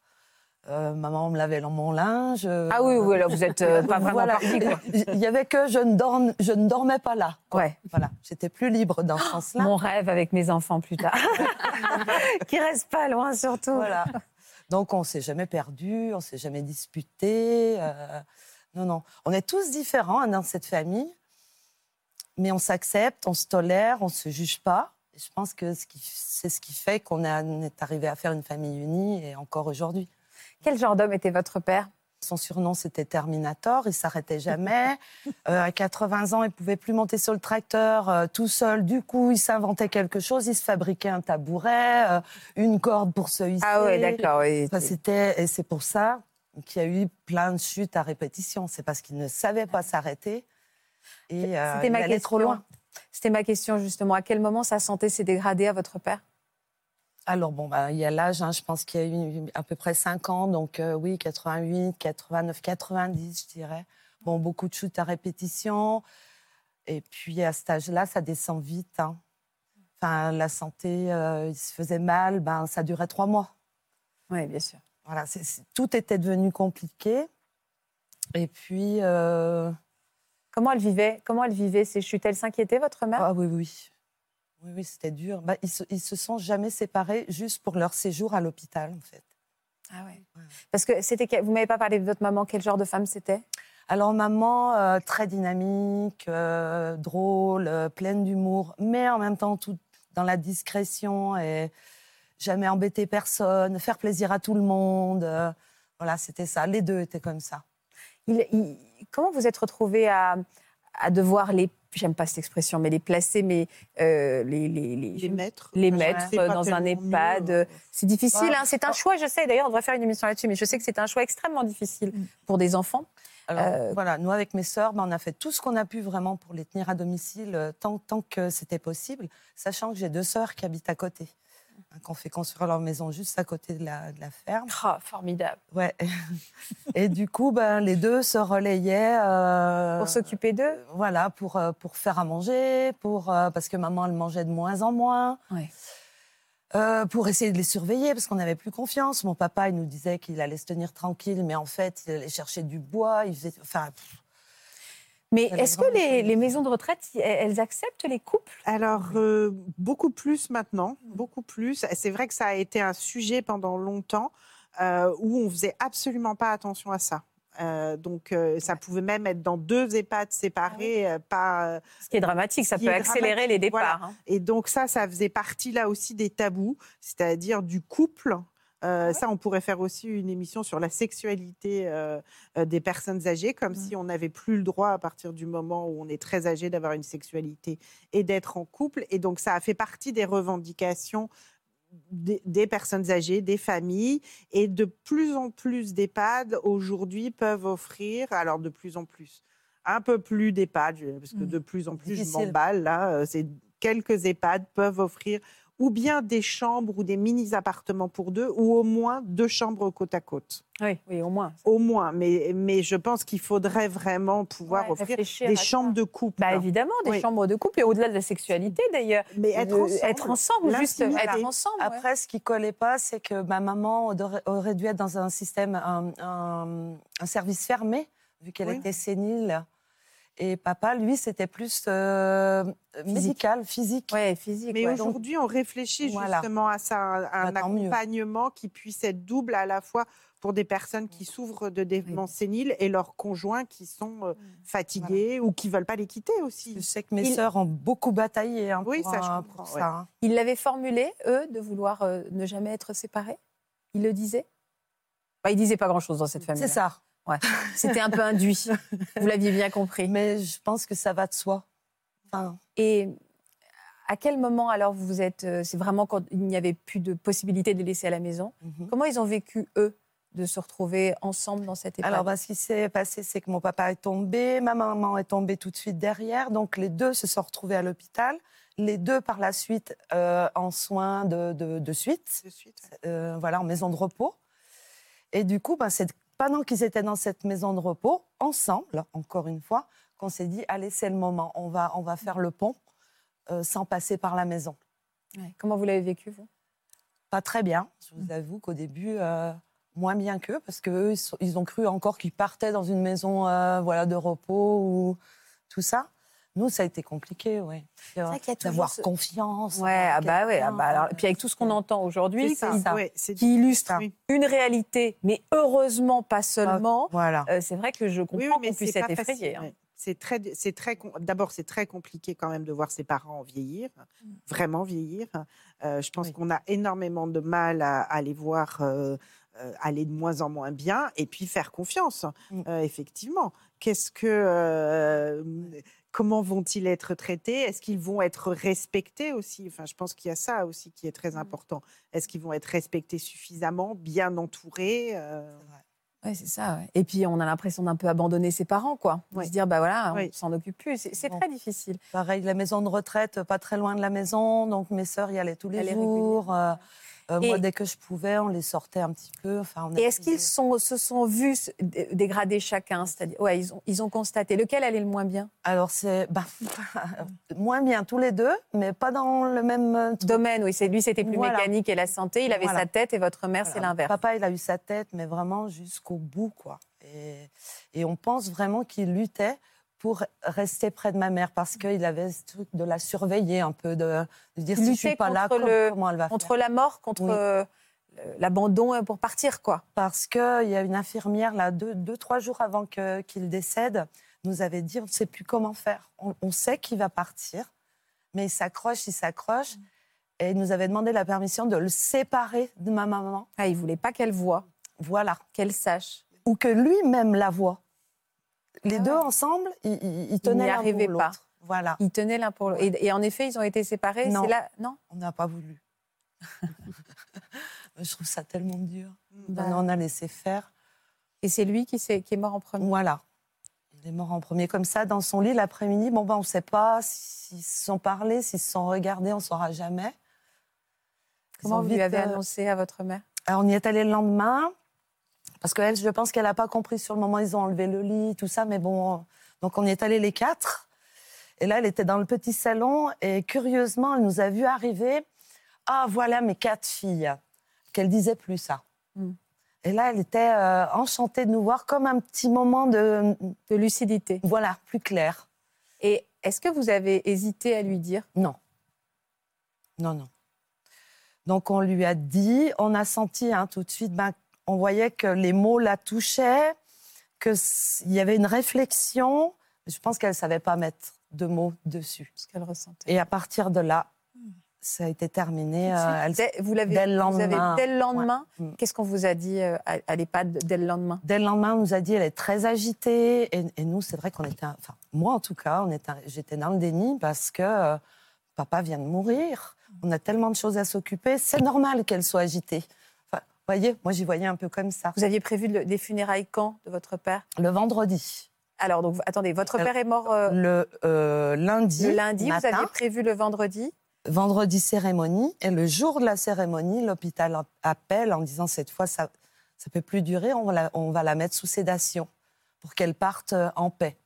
Euh, maman me lavait mon linge.
Ah oui, oui, là, vous êtes euh, pas vraiment voilà.
Il y avait que je ne, dorme, je ne dormais pas là.
Ouais.
Voilà, j'étais plus libre dans ce sens-là.
Mon rêve avec mes enfants plus tard. Qui reste pas loin surtout.
Voilà. Donc on s'est jamais perdu, on s'est jamais disputé. non, non. On est tous différents hein, dans cette famille, mais on s'accepte, on se tolère, on se juge pas. Je pense que c'est ce qui fait qu'on est arrivé à faire une famille unie et encore aujourd'hui.
Quel genre d'homme était votre père?
Son surnom, c'était Terminator. Il s'arrêtait jamais. Euh, à 80 ans, il pouvait plus monter sur le tracteur euh, tout seul. Du coup, il s'inventait quelque chose. Il se fabriquait un tabouret, euh, une corde pour se hisser.
Ah ouais, d'accord.
c'était et c'est pour ça qu'il y a eu plein de chutes à répétition. C'est parce qu'il ne savait pas s'arrêter et il allait trop loin.
C'était ma question justement. À quel moment sa santé s'est dégradée à votre père?
Alors, bon, bah, il y a l'âge, hein, je pense qu'il y a eu à peu près 5 ans, donc euh, oui, 88, 89, 90, je dirais. Bon, beaucoup de chutes à répétition. Et puis, à cet âge-là, ça descend vite. Hein. Enfin, la santé, euh, il se faisait mal, ben, ça durait trois mois.
Oui, bien sûr.
Voilà, tout était devenu compliqué. Et puis. Euh,
comment elle vivait Comment elle vivait ces chutes? Elle s'inquiétait, votre mère?
Ah oui, oui. Oui, oui, c'était dur. Bah, ils, se, se sont jamais séparés juste pour leur séjour à l'hôpital, en fait.
Ah ouais. Parce que c'était. Vous m'avez pas parlé de votre maman. Quel genre de femme c'était?
Alors maman euh, très dynamique, euh, drôle, euh, pleine d'humour, mais en même temps tout dans la discrétion et jamais embêter personne, faire plaisir à tout le monde. voilà, c'était ça. Les deux étaient comme ça.
Comment vous êtes retrouvée à, à devoir les j'aime pas cette expression, mais les placer, mais
euh, les, les, les, mettre,
les mettre dans un EHPAD. Euh, c'est difficile, hein, c'est un choix, je sais. D'ailleurs, on devrait faire une émission là-dessus, mais je sais que c'est un choix extrêmement difficile mm. pour des enfants.
Alors, euh, voilà, nous, avec mes sœurs, ben, on a fait tout ce qu'on a pu vraiment pour les tenir à domicile tant, tant que c'était possible, sachant que j'ai deux sœurs qui habitent à côté. Hein, qu'on fait construire leur maison juste à côté de la, de la ferme.
Oh, formidable.
Ouais. Et du coup, ben, les deux se relayaient.
Euh, pour s'occuper d'eux?
Voilà, pour, euh, pour faire à manger, pour, euh, parce que maman, elle mangeait de moins en moins.
Ouais.
pour essayer de les surveiller, parce qu'on n'avait plus confiance. Mon papa, il nous disait qu'il allait se tenir tranquille, mais en fait, il allait chercher du bois. Il faisait, enfin,
mais est-ce que les, maisons de retraite, elles acceptent les couples?
Alors, euh, beaucoup plus maintenant, beaucoup plus. C'est vrai que ça a été un sujet pendant longtemps euh, où on faisait absolument pas attention à ça. Euh, donc, ça pouvait même être dans deux EHPAD séparés. Ah pas,
Ce qui est dramatique, ça peut accélérer les départs. Hein.
Et donc, ça, ça faisait partie là aussi des tabous, c'est-à-dire du couple euh, ah ça, on pourrait faire aussi une émission sur la sexualité euh, des personnes âgées, comme mmh. si on n'avait plus le droit à partir du moment où on est très âgé d'avoir une sexualité et d'être en couple. Et donc, ça a fait partie des revendications des, personnes âgées, des familles, et de plus en plus d'EHPAD aujourd'hui peuvent offrir, alors de plus en plus, un peu plus d'EHPAD, parce que mmh. de plus en plus je m'emballe là, c'est quelques EHPAD peuvent offrir ou bien des chambres ou des mini-appartements pour deux, ou au moins deux chambres côte à côte.
Oui, oui, au moins.
Au moins, mais, mais je pense qu'il faudrait vraiment pouvoir offrir des chambres de couple.
Bah, évidemment, des chambres de couple, et au-delà de la sexualité d'ailleurs.
Mais être ensemble.
Être ensemble, juste être ensemble.
Après, ce qui ne collait pas, c'est que ma maman aurait dû être dans un système, un, un, service fermé, vu qu'elle était sénile. Et papa, lui, c'était plus euh, médical, physique.
Ouais, physique.
Mais aujourd'hui, on réfléchit justement à ça, un, bah, accompagnement qui puisse être double à la fois pour des personnes qui souffrent de démence sénile et leurs conjoints qui sont euh, fatigués ou qui veulent pas les quitter aussi.
Je sais que mes sœurs ont beaucoup bataillé hein,
oui,
pour,
ça, je comprends, ça.
Hein. Ils l'avaient formulé, eux, de vouloir euh, ne jamais être séparés? Ils le disaient? Bah, Ils disaient pas grand-chose dans cette famille.
C'est ça.
Ouais. C'était un peu induit. Vous l'aviez bien compris.
Mais je pense que ça va de soi. Enfin...
Et à quel moment alors vous êtes euh, C'est vraiment quand il n'y avait plus de possibilité de les laisser à la maison. Mhm. Comment ils ont vécu eux de se retrouver ensemble dans cette époque?
Alors, bah, ce qui s'est passé, c'est que mon papa est tombé, ma maman est tombée tout de suite derrière. Donc, les deux se sont retrouvés à l'hôpital. Les deux, par la suite, euh, en soins de, de, suite. Euh, voilà, en maison de repos. Et du coup, bah, c'est pendant qu'ils étaient dans cette maison de repos, ensemble, encore une fois, qu'on s'est dit allez, c'est le moment, on va, on va faire le pont euh, sans passer par la maison.
Comment vous l'avez vécu, vous?
Pas très bien. Je vous avoue qu'au début, moins bien qu'eux, parce qu'eux, ils ont cru encore qu'ils partaient dans une maison euh, voilà, de repos ou tout ça. Nous, ça a été compliqué, oui. D'avoir confiance.
Ouais, ah bah ouais. Ah bah et puis avec tout ce qu'on entend aujourd'hui, qui, qui, illustre une réalité, mais heureusement pas seulement. Voilà. Euh, c'est vrai que je comprends qu'on puisse être effrayé. Hein.
C'est très, c'est très. D'abord, c'est très compliqué quand même de voir ses parents vieillir, mm. vraiment vieillir. Euh, je pense qu'on a énormément de mal à, à les voir euh, aller de moins en moins bien et puis faire confiance, mmh. euh, effectivement. Qu'est-ce que. Euh, comment vont-ils être traités? Est-ce qu'ils vont être respectés aussi? Enfin, je pense qu'il y a ça aussi qui est très mmh. important. Est-ce qu'ils vont être respectés suffisamment, bien entourés
Oui, c'est ça. Et puis, on a l'impression d'un peu abandonner ses parents, quoi. Se dire, bah voilà, on s'en occupe plus. C'est très difficile.
Pareil, la maison de retraite, pas très loin de la maison. Donc, mes sœurs y allaient tous les jours. Euh, moi, dès que je pouvais, on les sortait un petit peu. Enfin,
et est-ce qu'ils se sont vus dégrader chacun C'est-à-dire, ouais, ils ont, ils ont constaté. Lequel allait le moins bien?
Alors, c'est bah, moins bien tous les deux, mais pas dans le même euh,
domaine. Oui, c'est lui, c'était plus mécanique et la santé. Il avait sa tête et votre mère, c'est l'inverse.
Papa, il a eu sa tête, mais vraiment jusqu'au bout, quoi. Et, et on pense vraiment qu'il luttait pour rester près de ma mère parce qu'il avait ce truc de la surveiller un peu, de, dire si je suis pas là, comment elle va
Contre la mort, contre euh, l'abandon euh, pour partir, quoi.
Parce qu'il y a une infirmière, là, deux, deux trois jours avant qu'il décède, nous avait dit on ne sait plus comment faire. On, sait qu'il va partir, mais il s'accroche, il s'accroche. Et il nous avait demandé la permission de le séparer de ma maman.
Ah, il voulait pas qu'elle voie.
Voilà.
Qu'elle sache.
Ou que lui-même la voie les ah deux ensemble, ils, tenaient l'un pour l'autre. Voilà.
Ils tenaient l'un pour l'autre. Et, en effet, ils ont été séparés.
Non,
là...
non? On n'a pas voulu. Je trouve ça tellement dur. Bah. On a laissé faire.
Et c'est lui qui, est, qui est mort en premier?
Voilà. Il est mort en premier comme ça, dans son lit, l'après-midi. Bon, ben, on ne sait pas s'ils se sont parlé, s'ils se sont regardés, on ne saura jamais.
Comment vous lui avez annoncé à votre mère?
Alors, on y est allé le lendemain. Parce qu'elle, je pense qu'elle n'a pas compris sur le moment, ils ont enlevé le lit, tout ça, mais bon. Donc on y est allés les quatre. Et là, elle était dans le petit salon et curieusement, elle nous a vu arriver. Ah, voilà mes quatre filles. Qu'elle disait plus ça. Hmm. Et là, elle était euh, enchantée de nous voir comme un petit moment de,
de lucidité.
Voilà, plus clair.
Et est-ce que vous avez hésité à lui dire?
Non. Non, non. Donc on lui a dit, on a senti hein, tout de suite ben, on voyait que les mots la touchaient, qu'il y avait une réflexion. Je pense qu'elle ne savait pas mettre de mots dessus.
Ce qu'elle ressentait.
Et à partir de là, ça a été terminé.
Euh, vous l'avez dès le lendemain. dès le lendemain. Mm. Qu'est-ce qu'on vous a dit euh, à, l'EHPAD dès le lendemain?
Dès le lendemain, on nous a dit elle est très agitée. Et, nous, c'est vrai qu'on était, enfin moi en tout cas, j'étais dans le déni parce que euh, papa vient de mourir. On a tellement de choses à s'occuper. C'est normal qu'elle soit agitée voyez, moi j'y voyais un peu comme ça.
Vous aviez prévu des funérailles quand de votre père?
Le vendredi.
Alors, donc, attendez, votre père est mort
euh, le euh, lundi.
Le lundi, vous aviez prévu le vendredi?
Vendredi cérémonie. Et le jour de la cérémonie, l'hôpital appelle en disant cette fois, ça ne peut plus durer, on va, la, on va la mettre sous sédation pour qu'elle parte euh, en paix.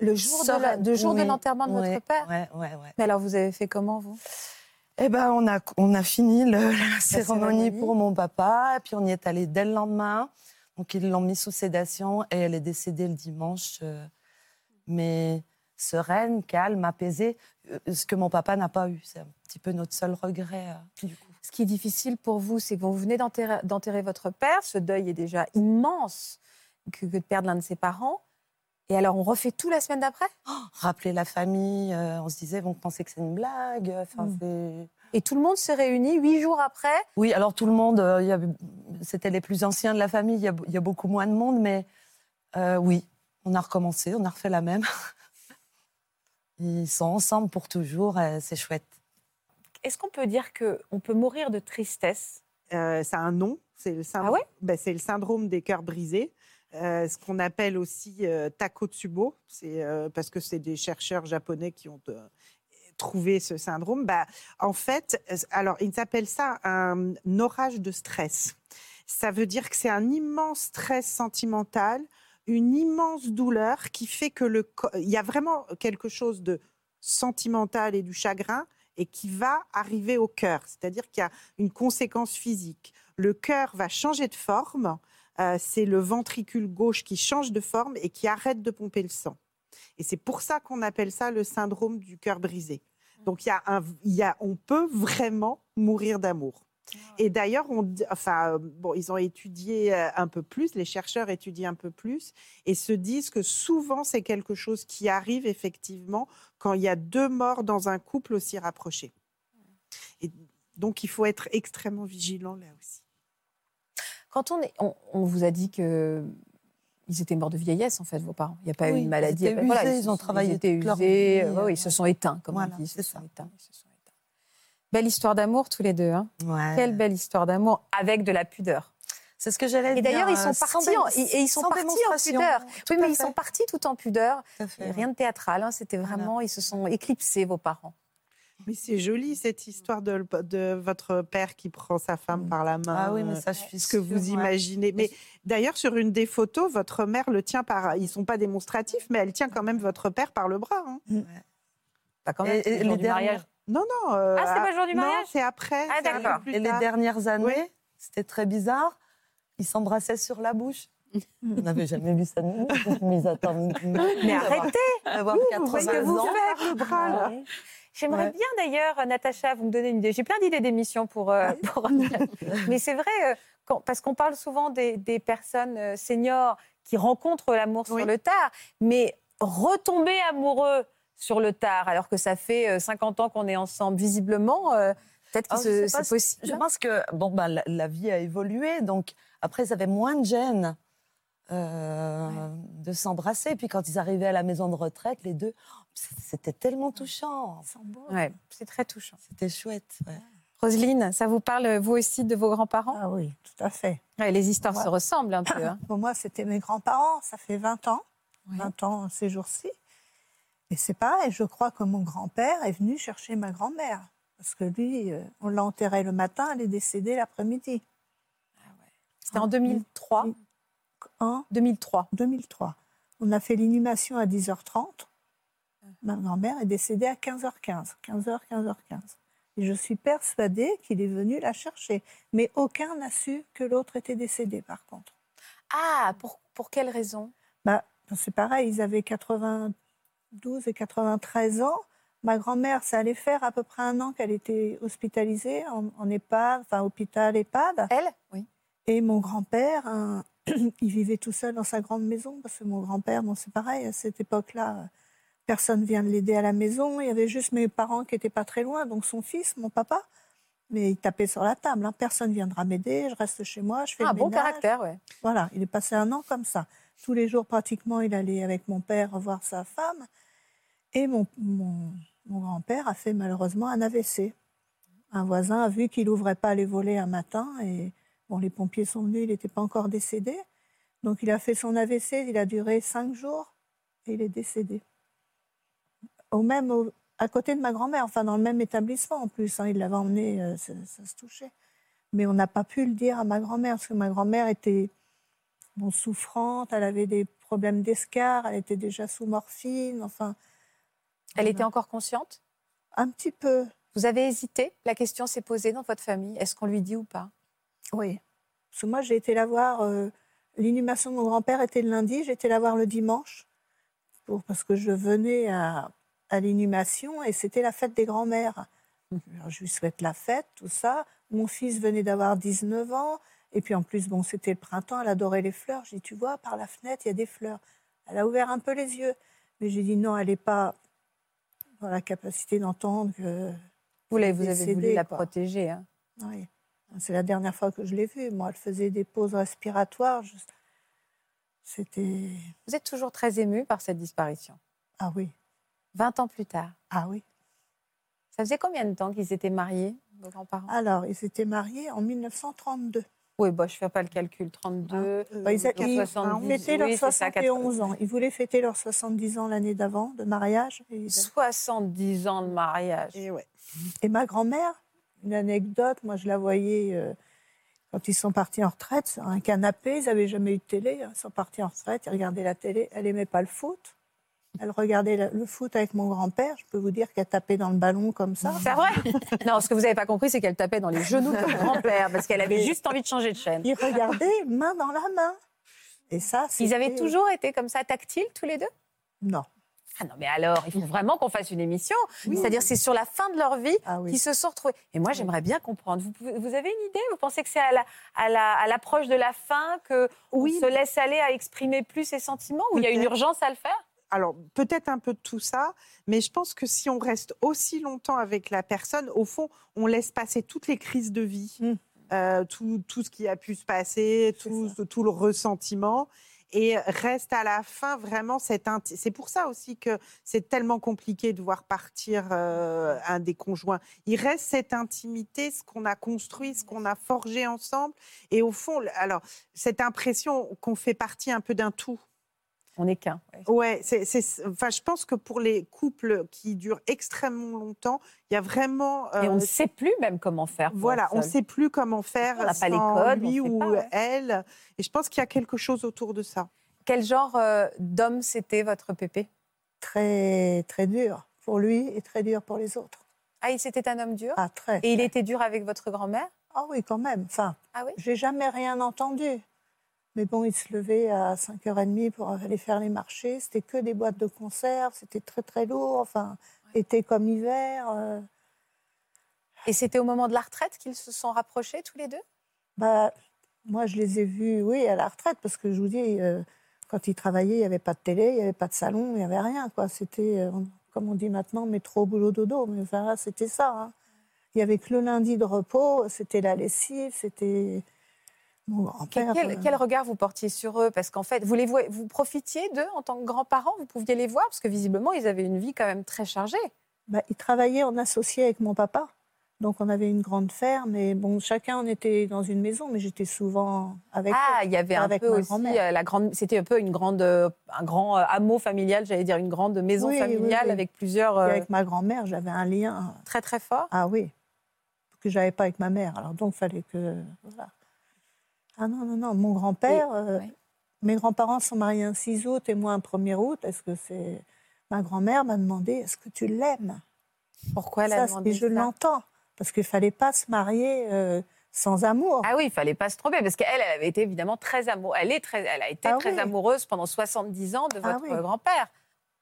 Le, jour, de, jour de l'enterrement de votre père?
Oui, oui, oui.
Mais alors, vous avez fait comment, vous?
Eh ben, on a, on a fini la, cérémonie, pour mon papa, et puis on y est allé dès le lendemain. Donc ils l'ont mis sous sédation et elle est décédée le dimanche. Euh, mais sereine, calme, apaisée, euh, ce que mon papa n'a pas eu. C'est un petit peu notre seul regret. Euh,
ce qui est difficile pour vous, c'est que vous venez d'enterrer votre père. Ce deuil est déjà immense que de perdre l'un de ses parents. Et alors, on refait tout la semaine d'après?
Oh, Rappeler la famille, euh, on se disait, vont penser que c'est une blague. Enfin,
hmm. Et tout le monde se réunit huit jours après?
Oui, alors tout le monde, euh, c'était les plus anciens de la famille, il y, a, beaucoup moins de monde, mais Euh, oui, on a recommencé, on a refait la même. Ils sont ensemble pour toujours, c'est chouette.
Est-ce qu'on peut dire qu'on peut mourir de tristesse?
Euh, Ça a un nom, c'est le,
ah ouais?
Ben, le syndrome des cœurs brisés. Euh, ce qu'on appelle aussi euh, Takotsubo, c'est parce que c'est des chercheurs japonais qui ont trouvé ce syndrome. Bah, en fait, alors ils appellent ça un orage de stress. Ça veut dire que c'est un immense stress sentimental une immense douleur qui fait que le il y a vraiment quelque chose de sentimental et du chagrin et qui va arriver au cœur, c'est-à-dire qu'il y a une conséquence physique. Le cœur va changer de forme, euh, c'est le ventricule gauche qui change de forme et qui arrête de pomper le sang. Et c'est pour ça qu'on appelle ça le syndrome du cœur brisé. Donc il y a un, il y a, on peut vraiment mourir d'amour. Et d'ailleurs, enfin, bon, ils ont étudié euh, un peu plus, les chercheurs étudient un peu plus et se disent que souvent c'est quelque chose qui arrive effectivement quand il y a deux morts dans un couple aussi rapproché. Et donc il faut être extrêmement vigilant là aussi.
Quand on, est, on, vous a dit que ils étaient morts de vieillesse, en fait, vos parents. Il n'y a pas eu une maladie.
Ils, voilà, ils, ont travaillé.
Ils étaient usés. Euh, ils se sont éteints, comme on dit. Ils se sont éteints. Belle histoire d'amour tous les deux. Hein. Quelle belle histoire d'amour avec de la pudeur.
C'est ce que j'allais dire.
Et d'ailleurs, ils sont partis en, et ils sont partis en pudeur. Oui, mais ils sont partis tout en pudeur. rien de théâtral. Hein. C'était vraiment, ils se sont éclipsés, vos parents.
Mais c'est joli cette histoire de, de, votre père qui prend sa femme mm. par la main.
Ah oui, mais ça, je suis
Ce que vous imaginez. Mais d'ailleurs, sur une des photos, votre mère le tient par. Ils sont pas démonstratifs, mais elle tient quand même votre père par le bras. Hein. Mm.
Pas quand même. Et, les mariage.
Non, non.
Euh, ah, c'est pas le jour du mariage?
c'est après.
Ah, d'accord.
Et les dernières années, c'était très bizarre. Ils s'embrassaient sur la bouche. On n'avait jamais vu ça nous.
Mais attends, mais arrêtez
Avoir 80
que vous faites le bras là? J'aimerais bien d'ailleurs, Natacha, vous me donner une idée. J'ai plein d'idées d'émissions pour, euh, pour... Mais c'est vrai, euh, parce qu'on parle souvent des, des personnes seniors qui rencontrent l'amour sur le tard, mais retomber amoureux sur le tard, alors que ça fait 50 euh, ans qu'on est ensemble. Visiblement, euh, peut-être que oh, c'est possible.
Je pense que bon, bah, la, vie a évolué, donc après, ils avaient moins de gêne. Euh, de s'embrasser. Puis quand ils arrivaient à la maison de retraite, les deux, c'était tellement touchant.
Ouais, c'est très touchant.
C'était chouette.
Roselyne, ça vous parle vous aussi de vos grands-parents?
Ah oui, tout à fait.
les histoires se ressemblent un peu. Hein.
Pour moi, c'était mes grands-parents. Ça fait 20 ans. 20 ans ces jours-ci. Et c'est pareil, je crois que mon grand-père est venu chercher ma grand-mère. Parce que lui, euh, on l'a enterré le matin, elle est décédée l'après-midi.
Ah C'était en 2003
En
2003.
2003. On a fait l'inhumation à 10h30. Ma grand-mère est décédée à 15h15. 15h, 15h15. Et je suis persuadée qu'il est venu la chercher. Mais aucun n'a su que l'autre était décédé, par contre.
Ah, pour, pour quelle raison?
Bah, C'est pareil, ils avaient 80, 12 et 93 ans. Ma grand-mère, ça allait faire à peu près un an qu'elle était hospitalisée en, EHPAD, enfin hôpital EHPAD.
Elle? Oui.
Et mon grand-père, il vivait tout seul dans sa grande maison, parce que mon grand-père, bon, c'est pareil, à cette époque-là, personne vient de l'aider à la maison. Il y avait juste mes parents qui n'étaient pas très loin, donc son fils, mon papa. Mais il tapait sur la table. Hein. Personne viendra m'aider. Je reste chez moi. Je fais
ah,
le
bon caractère, ouais.
Voilà. Il est passé un an comme ça. Tous les jours, pratiquement, il allait avec mon père voir sa femme. Et mon, mon, grand-père a fait malheureusement un AVC. Un voisin a vu qu'il n'ouvrait pas les volets un matin et bon, les pompiers sont venus, il n'était pas encore décédé. Donc il a fait son AVC, il a duré cinq jours et il est décédé. Au même, à côté de ma grand-mère, enfin dans le même établissement en plus. Hein, il l'avait emmené, euh, ça, se touchait. Mais on n'a pas pu le dire à ma grand-mère parce que ma grand-mère était bon, souffrante, elle avait des problèmes d'escar, elle était déjà sous morphine, enfin.
Elle était encore consciente?
Un petit peu.
Vous avez hésité? La question s'est posée dans votre famille. Est-ce qu'on lui dit ou pas?
Oui. Parce que moi, j'ai été la voir. Euh, l'inhumation de mon grand-père était le lundi. J'ai été la voir le dimanche. Pour, parce que je venais à, à l'inhumation et c'était la fête des grands-mères. je lui souhaite la fête, tout ça. Mon fils venait d'avoir 19 ans. Et puis en plus, bon, c'était le printemps, elle adorait les fleurs. J'ai dit, tu vois, par la fenêtre, il y a des fleurs. Elle a ouvert un peu les yeux. Mais j'ai dit, non, elle n'est pas la capacité d'entendre que.
Vous, vous avez voulu la protéger. Hein.
Oui. C'est la dernière fois que je l'ai vue. Moi, elle faisait des pauses respiratoires. C'était.
Vous êtes toujours très ému par cette disparition
Ah oui.
20 ans plus tard.
Ah oui.
Ça faisait combien de temps qu'ils étaient mariés, vos grands-parents?
Alors, ils étaient mariés en 1932.
Oui, bon, je ne fais pas le calcul. 32,
euh, bah, ils, ils,
70,
fêtaient leurs 71 ans. Ils voulaient fêter leurs 70 ans l'année d'avant de mariage.
Et 70 ans de mariage.
Et, ouais. et ma grand-mère, une anecdote, moi je la voyais euh, quand ils sont partis en retraite sur un canapé. Ils n'avaient jamais eu de télé. Hein. Ils sont partis en retraite, ils regardaient la télé. Elle n'aimait pas le foot. Elle regardait le foot avec mon grand-père. Je peux vous dire qu'elle tapait dans le ballon comme ça.
C'est vrai? Non, ce que vous n'avez pas compris, c'est qu'elle tapait dans les genoux de mon grand-père parce qu'elle avait juste envie de changer de chaîne.
Ils regardaient main dans la main. Et ça,
Ils avaient toujours été comme ça, tactiles tous les deux?
Non.
Ah non, mais alors, il faut vraiment qu'on fasse une émission. C'est-à-dire, c'est sur la fin de leur vie ah qu'ils se sont retrouvés. Et moi, j'aimerais bien comprendre. Vous, vous, avez une idée? Vous pensez que c'est à l'approche la, à de la fin qu'on oui. se laisse aller à exprimer plus ses sentiments Ou il y a une urgence à le faire?
Alors peut-être un peu de tout ça, mais je pense que si on reste aussi longtemps avec la personne, au fond, on laisse passer toutes les crises de vie, mmh. euh, tout, tout, ce qui a pu se passer, tout, tout, le ressentiment. Et reste à la fin vraiment cette c'est pour ça aussi que c'est tellement compliqué de voir partir euh, un des conjoints. Il reste cette intimité, ce qu'on a construit, ce qu'on a forgé ensemble, et au fond, alors cette impression qu'on fait partie un peu d'un tout.
On n'est qu'un.
Ouais, c'est, enfin, je pense que pour les couples qui durent extrêmement longtemps, il y a vraiment.
Et on ne euh, sait plus même comment faire.
Voilà, on ne sait plus comment faire on sans pas les codes, lui ou elle. Et je pense qu'il y a quelque chose autour de ça.
Quel genre euh, d'homme c'était votre pépé?
Très, très dur pour lui et très dur pour les autres.
Ah, c'était un homme dur?
Ah, très.
Et il était dur avec votre grand-mère?
Ah oui, quand même. Enfin, ah oui? j'ai jamais rien entendu. Mais bon, il se levait à 5h30 pour aller faire les marchés. C'était que des boîtes de conserve. C'était très, très lourd. Enfin, été comme hiver. Euh.
Et c'était au moment de la retraite qu'ils se sont rapprochés tous les deux?
Bah, Moi, je les ai vus, oui, à la retraite. Parce que je vous dis, euh, quand ils travaillaient, il n'y avait pas de télé, il n'y avait pas de salon, il n'y avait rien. Quoi. C'était, euh, comme on dit maintenant, métro, boulot, dodo. Mais enfin, c'était ça. Hein. Il n'y avait que le lundi de repos. C'était la lessive, c'était
quel, quel, regard vous portiez sur eux? Parce qu'en fait, vous, les vous profitiez d'eux en tant que grands-parents? Vous pouviez les voir? Parce que visiblement, ils avaient une vie quand même très chargée.
Bah, ils travaillaient en associé avec mon papa. Donc on avait une grande ferme et bon, chacun on était dans une maison, mais j'étais souvent avec.
Ah, il y avait un peu aussi euh, la grande. C'était un peu une grande, euh, un grand euh, hameau familial, j'allais dire une grande maison familiale avec plusieurs.
avec ma grand-mère, j'avais un lien
très très fort.
Ah oui, que j'avais pas avec ma mère. Alors donc fallait que voilà. Ah non, non, non. Mon grand-père, euh, mes grands-parents sont mariés un 6 août et moi un 1er août. Est-ce que c'est. Ma grand-mère m'a demandé est-ce que tu l'aimes?
Pourquoi elle a demandé
ça Je l'entends. Parce qu'il ne fallait pas se marier. Euh, sans amour.
Ah oui, il fallait pas se tromper parce qu'elle, elle avait été évidemment très amoureuse. Elle est très, elle a été ah très amoureuse pendant 70 ans de ah votre grand-père.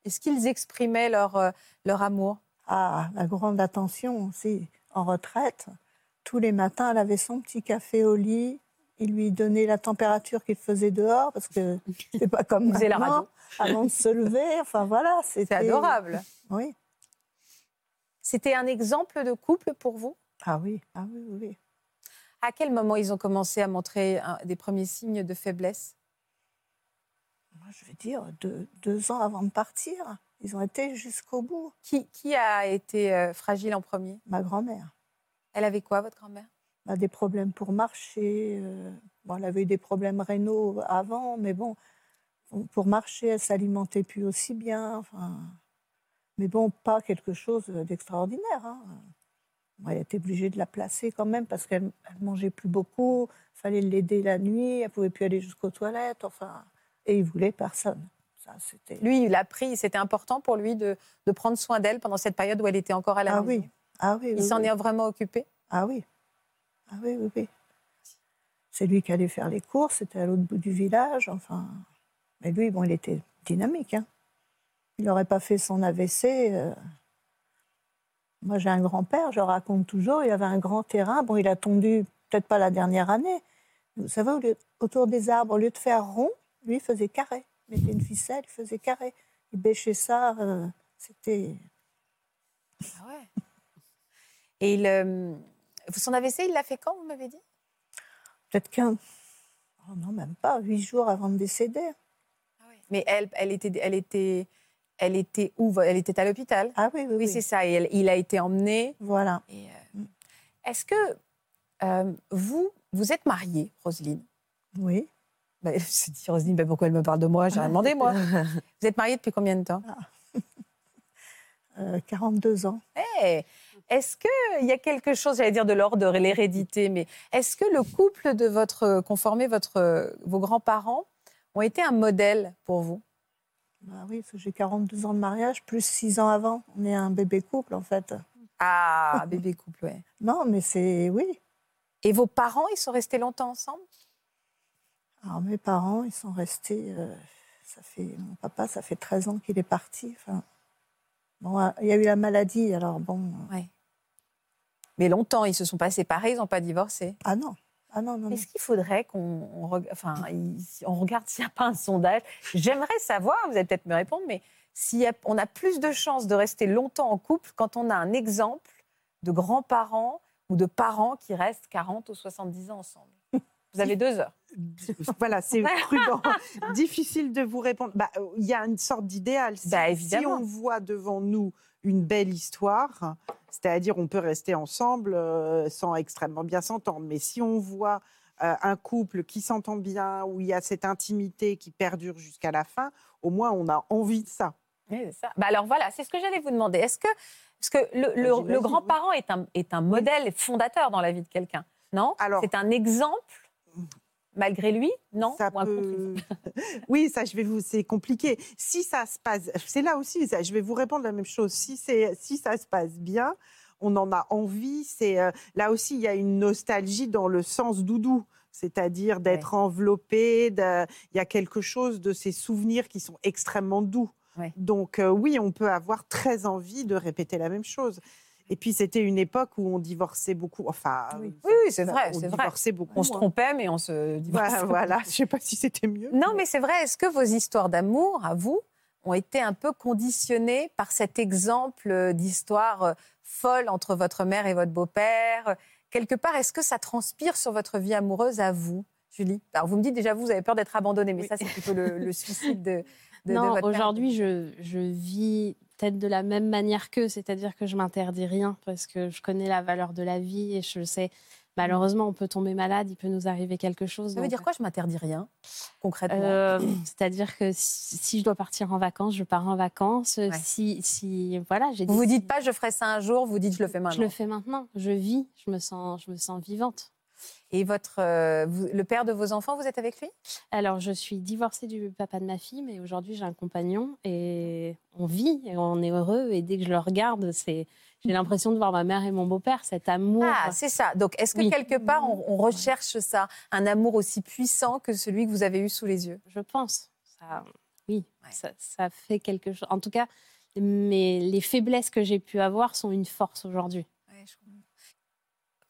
Est-ce qu'ils exprimaient leur euh, leur amour?
Ah, la grande attention aussi. En retraite, tous les matins, elle avait son petit café au lit, il lui donnait la température qu'il faisait dehors, parce que c'est pas comme maintenant, la radio. avant de se lever. Enfin voilà,
c'était adorable.
Oui.
C'était un exemple de couple pour vous?
Ah oui, ah oui, oui.
À quel moment ils ont commencé à montrer des premiers signes de faiblesse?
Moi, je vais dire deux, ans avant de partir. Ils ont été jusqu'au bout.
Qui, qui a été euh, fragile en premier?
Ma grand-mère.
Elle avait quoi, votre grand-mère?
A des problèmes pour marcher. Euh, bon, elle avait eu des problèmes rénaux avant, mais bon, pour marcher, elle s'alimentait plus aussi bien. Enfin, mais bon, pas quelque chose d'extraordinaire. Hein. Elle était obligée de la placer quand même parce qu'elle ne mangeait plus beaucoup. Il fallait l'aider la nuit. Elle pouvait plus aller jusqu'aux toilettes. Enfin, et il voulait personne. Ça,
lui, il a pris. C'était important pour lui de, de prendre soin d'elle pendant cette période où elle était encore à la
ah
maison.
Oui. Ah oui.
Il s'en est vraiment occupé.
Ah oui. Ah oui, oui, oui. C'est lui qui allait faire les courses, c'était à l'autre bout du village, enfin. Mais lui, bon, il était dynamique. Hein. Il n'aurait pas fait son AVC. Euh. Moi, j'ai un grand-père, je raconte toujours, il avait un grand terrain. Bon, il a tondu, peut-être pas la dernière année. Vous savez, autour des arbres, au lieu de faire rond, lui, il faisait carré. Il mettait une ficelle, il faisait carré. Il bêchait ça, euh, c'était.
Ah ouais. Et il, euh, son AVC, il l'a fait quand, vous m'avez dit?
Peut-être qu'un. Oh non, même pas, huit jours avant de décéder.
Mais elle, elle était, elle était, elle était où? Elle était à l'hôpital?
Ah oui, oui,
oui. c'est ça. Et il a été emmené.
Voilà.
Euh, est-ce que euh, vous, vous êtes mariée, Roselyne?
Oui.
Bah, je dis Roselyne, bah, pourquoi elle me parle de moi? J'ai rien demandé, moi. vous êtes mariée depuis combien de temps?
42 ans.
Hey est-ce qu'il y a quelque chose, j'allais dire de l'ordre de l'hérédité, mais est-ce que le couple de votre conformé, votre, vos grands-parents, ont été un modèle pour vous?
Bah Oui, j'ai 42 ans de mariage, plus 6 ans avant. On est un bébé couple, en fait.
Ah, bébé couple, oui.
non, mais c'est. Oui.
Et vos parents, ils sont restés longtemps ensemble?
Alors, mes parents, ils sont restés. Euh, ça fait, mon papa, ça fait 13 ans qu'il est parti. Enfin, bon, il y a eu la maladie, alors bon.
Ouais. Mais longtemps, ils se sont pas séparés, ils n'ont pas divorcé.
Ah non. Ah non, non,
Est-ce qu'il faudrait qu'on enfin, on regarde s'il n'y a pas un sondage J'aimerais savoir, vous allez peut-être me répondre, mais si on a plus de chances de rester longtemps en couple quand on a un exemple de grands-parents ou de parents qui restent 40 ou 70 ans ensemble. Vous avez deux heures.
Voilà, c'est prudent. Difficile de vous répondre. Bah, il y a une sorte d'idéal. Si,
bah,
si on voit devant nous une belle histoire, c'est-à-dire on peut rester ensemble euh, sans extrêmement bien s'entendre, mais si on voit euh, un couple qui s'entend bien, où il y a cette intimité qui perdure jusqu'à la fin, au moins on a envie de ça.
ça. Bah alors voilà, c'est ce que j'allais vous demander. Est-ce que, parce que le, bah, grand-parent est un, est un modèle fondateur dans la vie de quelqu'un, non? C'est un exemple malgré lui Non
ça Oui, ça, je vais vous. C'est compliqué. Si ça se passe, c'est là aussi. Ça, je vais vous répondre la même chose. Si c'est, si ça se passe bien, on en a envie. C'est euh, là aussi, il y a une nostalgie dans le sens doudou. C'est-à-dire d'être enveloppé, il y a quelque chose de ces souvenirs qui sont extrêmement doux. Donc euh, oui, on peut avoir très envie de répéter la même chose. Et puis c'était une époque où on divorçait beaucoup. Enfin,
oui, c'est vrai, c'est vrai.
beaucoup.
On se trompait, mais on se divorçait.
Voilà, je ne sais pas si c'était mieux.
Non, mais c'est vrai. Est-ce que vos histoires d'amour, à vous, ont été un peu conditionnées par cet exemple d'histoire euh, folle entre votre mère et votre beau-père? Quelque part, est-ce que ça transpire sur votre vie amoureuse à vous, Julie? Alors, vous me dites déjà, vous avez peur d'être abandonnée, mais ça, c'est plutôt le, suicide de, de,
non, aujourd'hui, je, je vis peut-être de la même manière qu'eux, c'est-à-dire que je m'interdis rien parce que je connais la valeur de la vie et je sais. Malheureusement, on peut tomber malade, il peut nous arriver quelque chose.
Ça veut dire quoi Je m'interdis rien, concrètement.
Euh, c'est-à-dire que si, je dois partir en vacances, je pars en vacances. Si, si, voilà,
j'ai. Vous vous dites pas, je ferai ça un jour. Vous dites, je le fais maintenant.
Je le fais maintenant. Je vis. Je me sens, je me sens vivante.
Et votre, euh, le père de vos enfants, vous êtes avec lui?
Alors, je suis divorcée du papa de ma fille, mais aujourd'hui, j'ai un compagnon et on vit et on est heureux. Et dès que je le regarde, c'est, j'ai l'impression de voir ma mère et mon beau-père, cet amour.
Ah, c'est ça. Donc, est-ce que quelque part, on, recherche ça, un amour aussi puissant que celui que vous avez eu sous les yeux?
Je pense. Ça, oui, ça, ça, fait quelque chose. En tout cas, mais les faiblesses que j'ai pu avoir sont une force aujourd'hui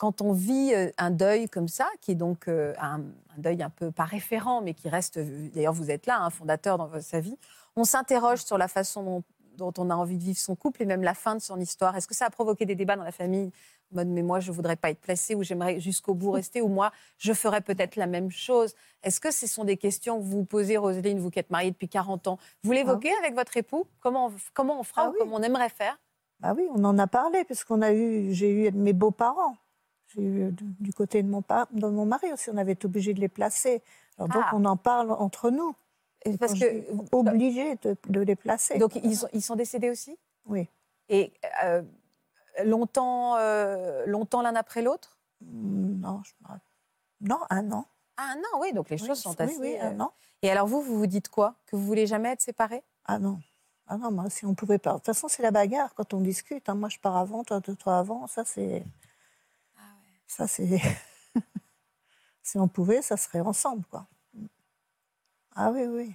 quand on vit euh, un deuil comme ça, qui est donc euh, un, deuil un peu pas référent, mais qui reste, euh, d'ailleurs vous êtes là, un fondateur dans sa vie, on s'interroge sur la façon dont, on a envie de vivre son couple et même la fin de son histoire. Est-ce que ça a provoqué des débats dans la famille en mode mais moi je voudrais pas être placée ou j'aimerais jusqu'au bout rester ou moi je ferais peut-être la même chose? Est-ce que ce sont des questions que vous vous posez, Roselyne, vous qui êtes mariée depuis 40 ans? Vous l'évoquez avec votre époux? Comment on, comment on fera
ah
ou comment on aimerait faire?
Bah oui, on en a parlé puisqu'on a eu, j'ai eu mes beaux-parents j'ai eu du côté de mon, de mon mari aussi, on avait été obligé de les placer. Alors donc ah. on en parle entre nous. Parce que obligé de, les placer.
Donc ils sont, ils sont décédés aussi?
Oui.
Et euh, longtemps, euh, longtemps l'un après l'autre?
Non, non, un an.
Ah, un an, oui. Donc les choses sont assez.
Oui, un an.
Et alors vous, vous vous dites quoi? Que vous voulez jamais être séparés?
Ah non. Ah non, moi, si on pouvait pas. De toute façon, c'est la bagarre quand on discute. Hein. Moi, je pars avant, toi, toi avant. Ça, c'est. Ça, c'est. si on pouvait, ça serait ensemble, quoi. Ah oui, oui.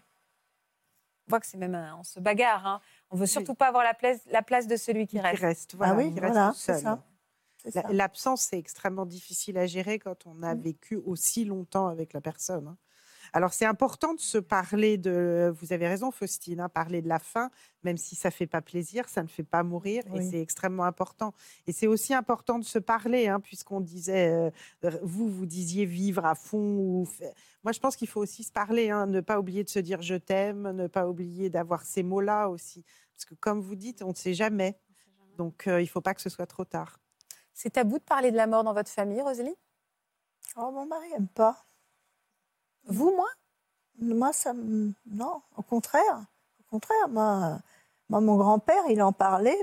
On voit que c'est même. On se bagarre. Hein. On veut surtout pas avoir la place, la place de celui qui, reste.
reste.
Voilà, ah oui, voilà, c'est ça.
L'absence, c'est extrêmement difficile à gérer quand on a mm. vécu aussi longtemps avec la personne. Alors c'est important de se parler de, vous avez raison Faustine, hein, parler de la faim, même si ça fait pas plaisir, ça ne fait pas mourir et c'est extrêmement important. Et c'est aussi important de se parler, hein, puisqu'on disait, euh, vous, vous disiez vivre à fond. Ou... Moi je pense qu'il faut aussi se parler, hein, ne pas oublier de se dire je t'aime, ne pas oublier d'avoir ces mots-là aussi. Parce que comme vous dites, on ne sait jamais. Donc euh, il ne faut pas que ce soit trop tard.
C'est tabou de parler de la mort dans votre famille, Rosalie?
Oh, mon mari n'aime pas.
Vous, moi?
Moi, ça Non, au contraire. Au contraire, moi, moi mon grand-père, il en parlait.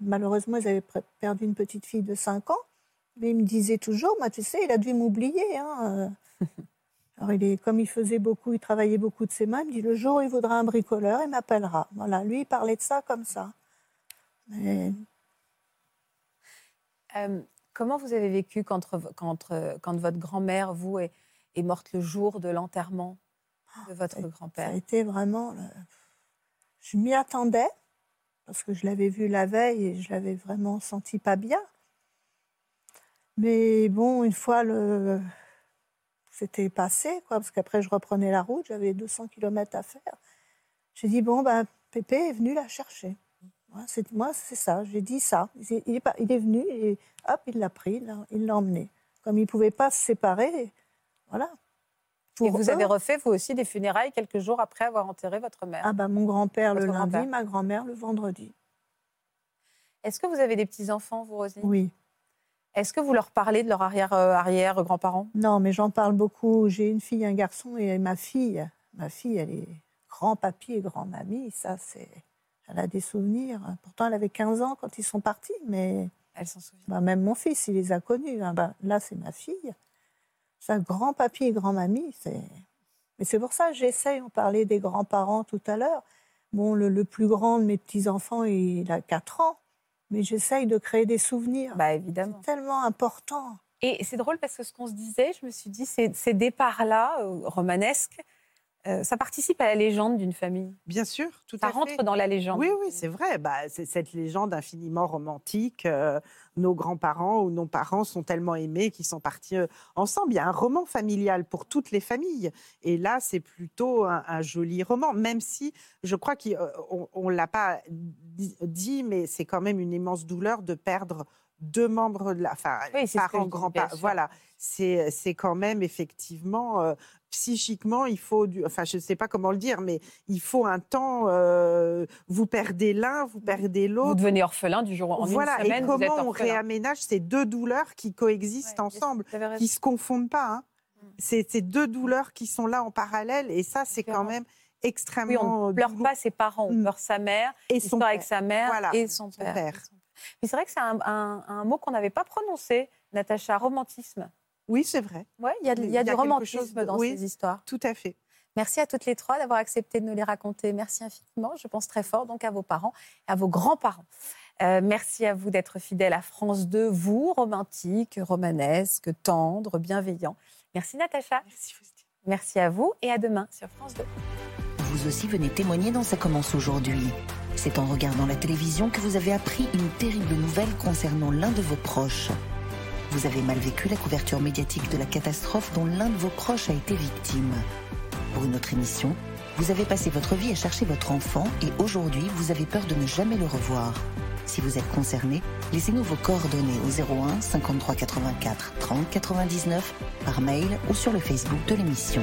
Malheureusement, ils avaient perdu une petite fille de 5 ans. Mais il me disait toujours, moi, tu sais, il a dû m'oublier. Hein. Alors, il est, comme il faisait beaucoup, il travaillait beaucoup de ses mains, il me dit, le jour où il voudra un bricoleur, il m'appellera. Voilà, lui, il parlait de ça comme ça.
Euh, Comment vous avez vécu quand, quand, quand votre grand-mère, vous, est, est, morte le jour de l'enterrement de votre grand-père
Ça a été vraiment. Je m'y attendais, parce que je l'avais vu la veille et je l'avais vraiment senti pas bien. Mais bon, une fois le. C'était passé, quoi, parce qu'après je reprenais la route, j'avais 200 km à faire. J'ai dit, bon, ben, Pépé est venu la chercher. Moi, c'est ça, j'ai dit ça. Il est, il est, venu et hop, il l'a pris, il l'a emmené. Comme il ne pouvait pas se séparer, voilà.
et vous avez refait, vous aussi, des funérailles quelques jours après avoir enterré votre mère
Ah, bah, mon grand-père le lundi, ma grand-mère le vendredi.
Est-ce que vous avez des petits-enfants, vous, Rosine
Oui.
Est-ce que vous leur parlez de leur arrière-arrière-grands-parents
Non, mais j'en parle beaucoup. J'ai une fille, un garçon et ma fille. Ma fille, elle est grand-papy et grand-mamie. Ça, c'est elle a des souvenirs. Pourtant, elle avait 15 ans quand ils sont partis, mais.
Elle s'en souvient.
Bah, même mon fils, il les a connus. Hein. Bah, là, c'est ma fille. Grand-papy et grand-mamie, c'est. Mais c'est pour ça que j'essaye. On parlait des grands-parents tout à l'heure. Bon, le, plus grand de mes petits-enfants, il a 4 ans. Mais j'essaye de créer des souvenirs.
Bah, évidemment.
C'est tellement important.
Et c'est drôle parce que ce qu'on se disait, je me suis dit, ces, ces départs-là, euh, romanesques, euh, ça participe à la légende d'une famille.
Bien sûr, tout
ça
à
fait. Ça rentre dans la légende.
Oui, oui, c'est vrai. Bah, c'est cette légende infiniment romantique. Euh, nos grands-parents ou nos parents sont tellement aimés qu'ils sont partis euh, ensemble. Il y a un roman familial pour toutes les familles. Et là, c'est plutôt un, joli roman, même si je crois qu'on ne l'a pas dit, mais c'est quand même une immense douleur de perdre deux membres de la, enfin, parents, grands-parents. Voilà, c'est quand même effectivement psychiquement, il faut, du, enfin, je ne sais pas comment le dire, mais il faut un temps. Euh, vous perdez l'un, vous perdez l'autre.
Vous devenez orphelin du jour au lendemain.
Voilà. et comment on réaménage ces deux douleurs qui coexistent ensemble, qui se confondent pas. Hein. Mm. C'est ces deux douleurs qui sont là en parallèle, et ça, c'est quand même extrêmement. Oui,
on ne pleure pas ses parents, on mm. pleure sa mère, et son père. avec sa mère et son, père. Mais c'est vrai que c'est un mot qu'on n'avait pas prononcé, Natacha, romantisme.
Oui, c'est vrai.
Ouais, il y a, y a du romantisme dans ces histoires.
Tout à fait.
Merci à toutes les trois d'avoir accepté de nous les raconter. Merci infiniment. Je pense très fort donc à vos parents, à vos grands-parents. Euh, merci à vous d'être fidèles à France 2, vous, romantique, romanesque, tendre, bienveillant. Merci Natacha.
Merci Faustine.
Merci à vous et à demain sur France 2.
Vous aussi venez témoigner dans Ça commence aujourd'hui. C'est en regardant la télévision que vous avez appris une terrible nouvelle concernant l'un de vos proches. Vous avez mal vécu la couverture médiatique de la catastrophe dont l'un de vos proches a été victime. Pour une autre émission, vous avez passé votre vie à chercher votre enfant et aujourd'hui, vous avez peur de ne jamais le revoir. Si vous êtes concerné, laissez-nous vos coordonnées au 01 53 84 30 99 par mail ou sur le Facebook de l'émission.